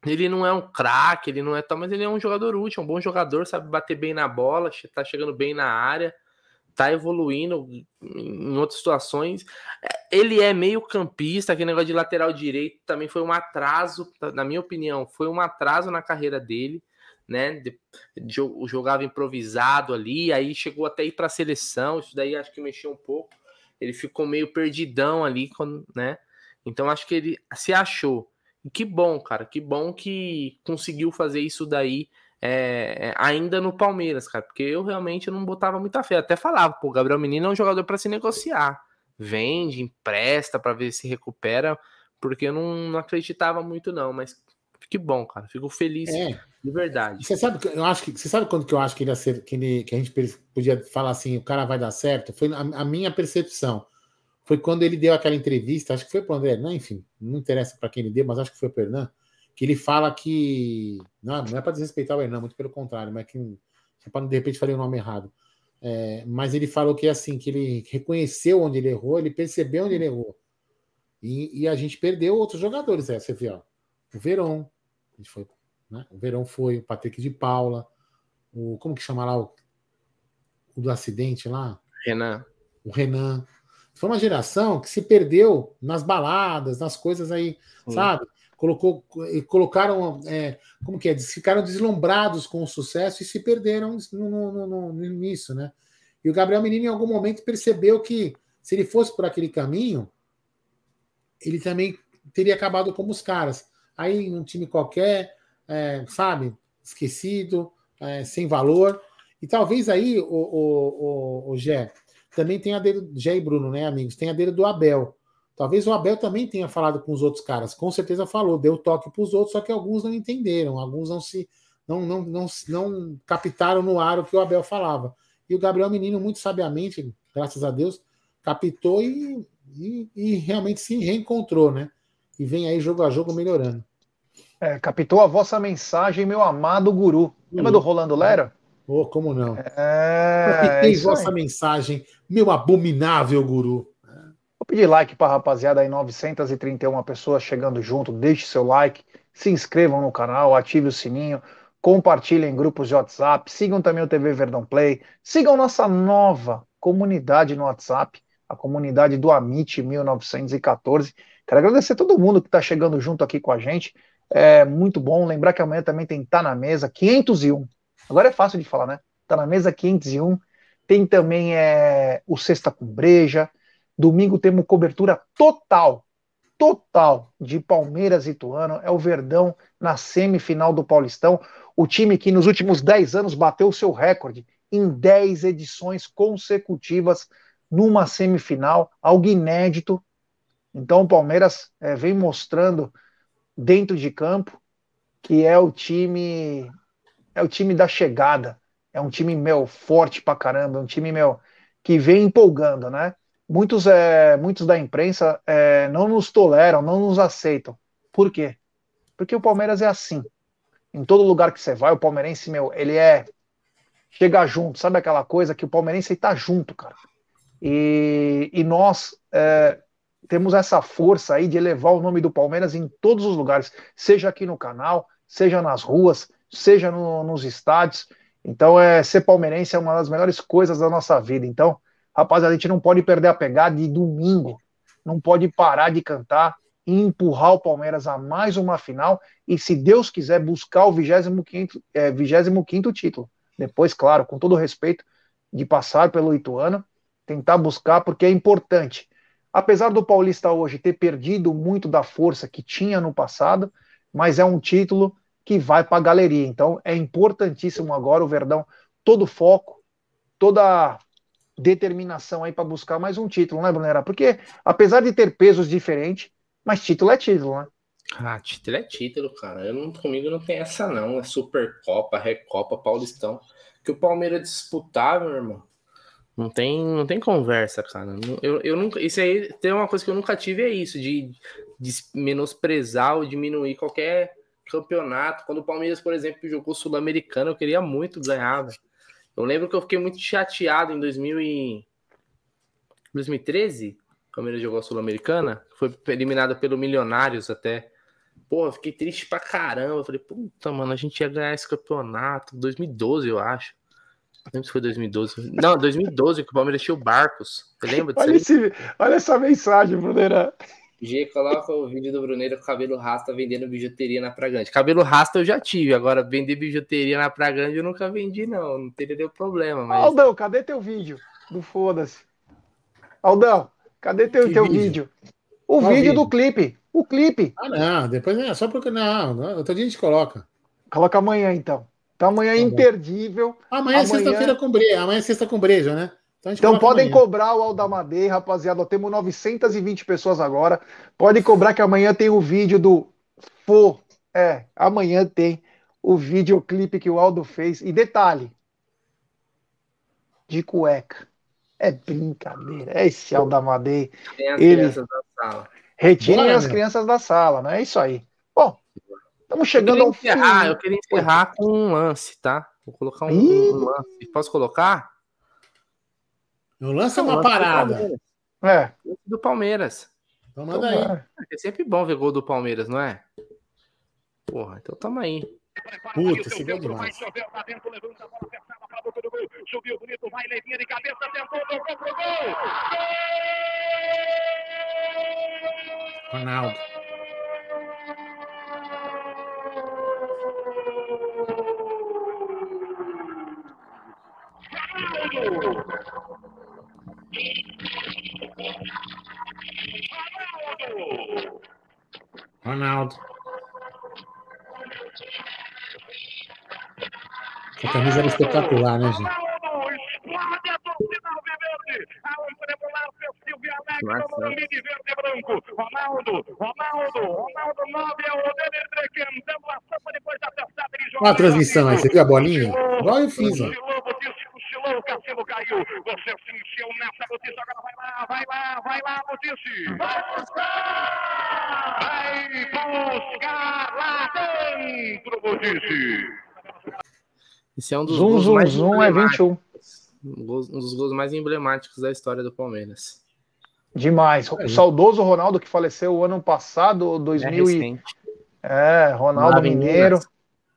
Ele não é um craque, ele não é tal, mas ele é um jogador útil, é um bom jogador, sabe bater bem na bola, tá chegando bem na área tá evoluindo em outras situações. É, ele é meio campista, aquele negócio de lateral direito também foi um atraso, na minha opinião, foi um atraso na carreira dele, né? De, de, jogava improvisado ali, aí chegou até ir para a seleção, isso daí acho que mexeu um pouco. Ele ficou meio perdidão ali, né? Então acho que ele se achou. E que bom, cara, que bom que conseguiu fazer isso daí é, é, ainda no Palmeiras, cara, porque eu realmente não botava muita fé. Até falava, pô, Gabriel Menino é um jogador para se negociar. Vende, empresta para ver se recupera, porque eu não, não, acreditava muito, não. Mas que bom, cara. Fico feliz é. de verdade. Você sabe, eu acho que você sabe quando que eu acho que ele ia ser, que, ele, que a gente podia falar assim, o cara vai dar certo? Foi a, a minha percepção. Foi quando ele deu aquela entrevista, acho que foi para o André, não, enfim, não interessa para quem ele deu, mas acho que foi para o Hernan que ele fala que. Não, não é para desrespeitar o Hernan, muito pelo contrário, mas que para de repente falei o nome errado. É, mas ele falou que assim, que ele reconheceu onde ele errou, ele percebeu onde ele errou. E, e a gente perdeu outros jogadores, é, você viu, ó, o Verão, foi, né? o Verão foi, o Patrick de Paula, o como que chama lá o, o do acidente lá? Renan. O Renan. Foi uma geração que se perdeu nas baladas, nas coisas aí, Sim. sabe? colocou, colocaram, é, como que é, ficaram deslumbrados com o sucesso e se perderam no, no, no, nisso, né? E o Gabriel Menino, em algum momento, percebeu que se ele fosse por aquele caminho, ele também teria acabado como os caras. Aí, um time qualquer, é, sabe, esquecido, é, sem valor. E talvez aí, o, o, o, o Gé, também tem a dele, Gé e Bruno, né, amigos? Tem a dele do Abel. Talvez o Abel também tenha falado com os outros caras, com certeza falou, deu toque para os outros, só que alguns não entenderam, alguns não se não, não, não, não captaram no ar o que o Abel falava. E o Gabriel Menino, muito sabiamente, graças a Deus, captou e, e, e realmente se reencontrou, né? E vem aí jogo a jogo melhorando. É, captou a vossa mensagem, meu amado guru. Lembra do Rolando Lera? Oh, como não? É, Captei vossa aí. mensagem, meu abominável guru. Vou pedir like para a rapaziada aí, 931 pessoas chegando junto. Deixe seu like, se inscrevam no canal, ative o sininho, compartilhem em grupos de WhatsApp, sigam também o TV Verdão Play, sigam nossa nova comunidade no WhatsApp, a comunidade do Amit 1914. Quero agradecer a todo mundo que está chegando junto aqui com a gente. É muito bom. Lembrar que amanhã também tem Tá na Mesa 501. Agora é fácil de falar, né? Tá na Mesa 501. Tem também é, o Sexta com Breja. Domingo temos cobertura total, total de Palmeiras e Tuano. É o Verdão na semifinal do Paulistão. O time que nos últimos 10 anos bateu o seu recorde em 10 edições consecutivas numa semifinal, algo inédito. Então o Palmeiras é, vem mostrando dentro de campo que é o time é o time da chegada, é um time meu forte pra caramba, um time meu que vem empolgando, né? muitos, é, muitos da imprensa é, não nos toleram, não nos aceitam. Por quê? Porque o Palmeiras é assim. Em todo lugar que você vai, o palmeirense, meu, ele é. Chega junto, sabe aquela coisa que o palmeirense está junto, cara. E, e nós é, temos essa força aí de elevar o nome do Palmeiras em todos os lugares, seja aqui no canal, seja nas ruas, seja no, nos estádios. Então, é, ser palmeirense é uma das melhores coisas da nossa vida. Então, rapaziada, a gente não pode perder a pegada de domingo, não pode parar de cantar e empurrar o Palmeiras a mais uma final e, se Deus quiser, buscar o 25, é, 25 título. Depois, claro, com todo o respeito de passar pelo Ituano, tentar buscar, porque é importante. Apesar do Paulista hoje ter perdido muito da força que tinha no passado, mas é um título que vai para a galeria. Então é importantíssimo agora o Verdão, todo foco, toda determinação aí para buscar mais um título, né, Brunera? Porque apesar de ter pesos diferentes, mas título é título, né? Ah, título é título, cara. Eu não, comigo não tem essa, não. É Supercopa, Recopa, Paulistão. Que o Palmeiras disputava, meu irmão. Não tem, não tem conversa, cara. Eu, eu nunca. Isso aí tem uma coisa que eu nunca tive, é isso, de, de menosprezar ou diminuir qualquer campeonato. Quando o Palmeiras, por exemplo, jogou Sul-Americano, eu queria muito ganhar. Eu lembro que eu fiquei muito chateado em 2000 e... 2013, o Palmeiras jogou Sul-Americana, foi eliminado pelo Milionários até. Eu fiquei triste pra caramba. Eu falei, puta, mano, a gente ia ganhar esse campeonato. 2012, eu acho. Não lembro se foi 2012. Não, 2012 que o Palmeiras tinha o Barcos. Você lembra disso? Olha, esse, olha essa mensagem, Bruneira. G, coloca o vídeo do Bruneiro com cabelo rasta vendendo bijuteria na Pragrande. Cabelo rasta eu já tive, agora vender bijuteria na Pragrande eu nunca vendi, não. Não teria nenhum problema. Mas... Aldão, cadê teu vídeo? Do foda-se. Aldão, cadê teu, teu vídeo? vídeo? O vídeo, vídeo, do clipe. O clipe. Ah, não, depois é só porque. Não, outro dia a gente coloca. Coloca amanhã, então. Então amanhã é tá imperdível. Amanhã é sexta-feira com breja. Amanhã é sexta com breja, né? Então, então podem amanhã. cobrar o Aldamadei, rapaziada. Temos 920 pessoas agora. Podem cobrar que amanhã tem o vídeo do Fô. É, amanhã tem o videoclipe que o Aldo fez. E detalhe: de cueca. É brincadeira. É esse Aldamadei. Tem as Ele... crianças da sala. Retirem as crianças da sala, não é isso aí. Estamos chegando ao fim. Ah, eu queria encerrar com um lance, tá? Vou colocar um, um lance. Posso colocar? O lance é uma parada. É. Do Palmeiras. Então manda aí. É sempre bom ver gol do Palmeiras, não é? Porra, então tamo aí. Puta, esse gol demais. Subiu bonito, vai levinha de cabeça, tentou, tocou pro gol. Ronaldo. Ronaldo. Ronaldo. A camisa era espetacular, né, gente? Ronaldo, Ronaldo, Ronaldo 9 o dele cantando a sopa depois da testada de jogo. Olha a transmissão aí, você viu a bolinha? Igual eu fiz, ó. Cochilou, o Cassino caiu. Você se encheu nessa notícia, agora vai lá, vai lá, vai lá, notícia. Vai buscar! Vai buscar lá dentro, notícia. Esse é um dos zoom, gols zoom, mais zoom é 21. Um dos gols mais emblemáticos da história do Palmeiras. Demais. O saudoso Ronaldo que faleceu o ano passado, 2000 é, e... é Ronaldo Mineiro.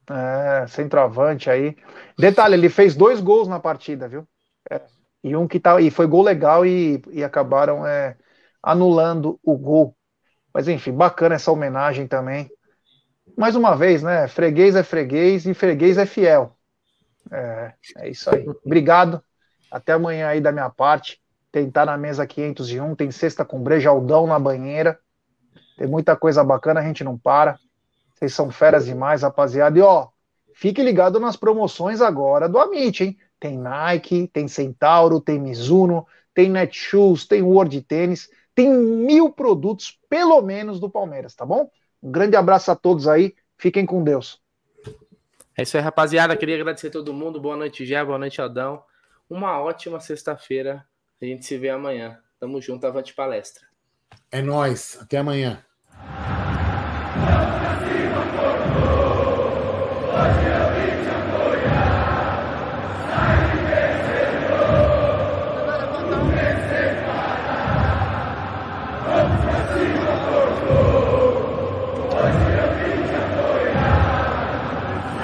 É, centroavante aí. Detalhe, ele fez dois gols na partida, viu? É, e um que tá. E foi gol legal e, e acabaram é, anulando o gol. Mas enfim, bacana essa homenagem também. Mais uma vez, né? Freguês é freguês e freguês é fiel. É, é isso aí. Obrigado. Até amanhã aí da minha parte. Tentar na mesa 501. Tem sexta com brejaldão na banheira. Tem muita coisa bacana, a gente não para. Vocês são feras demais, rapaziada. E ó, fique ligado nas promoções agora do Amit, hein? Tem Nike, tem Centauro, tem Mizuno, tem Netshoes, tem World Tênis, tem mil produtos, pelo menos, do Palmeiras, tá bom? Um grande abraço a todos aí, fiquem com Deus. É isso aí, rapaziada. Queria agradecer a todo mundo. Boa noite, Gé. Boa noite, Adão. Uma ótima sexta-feira. A gente se vê amanhã. Tamo junto, avante palestra. É nós. Até amanhã.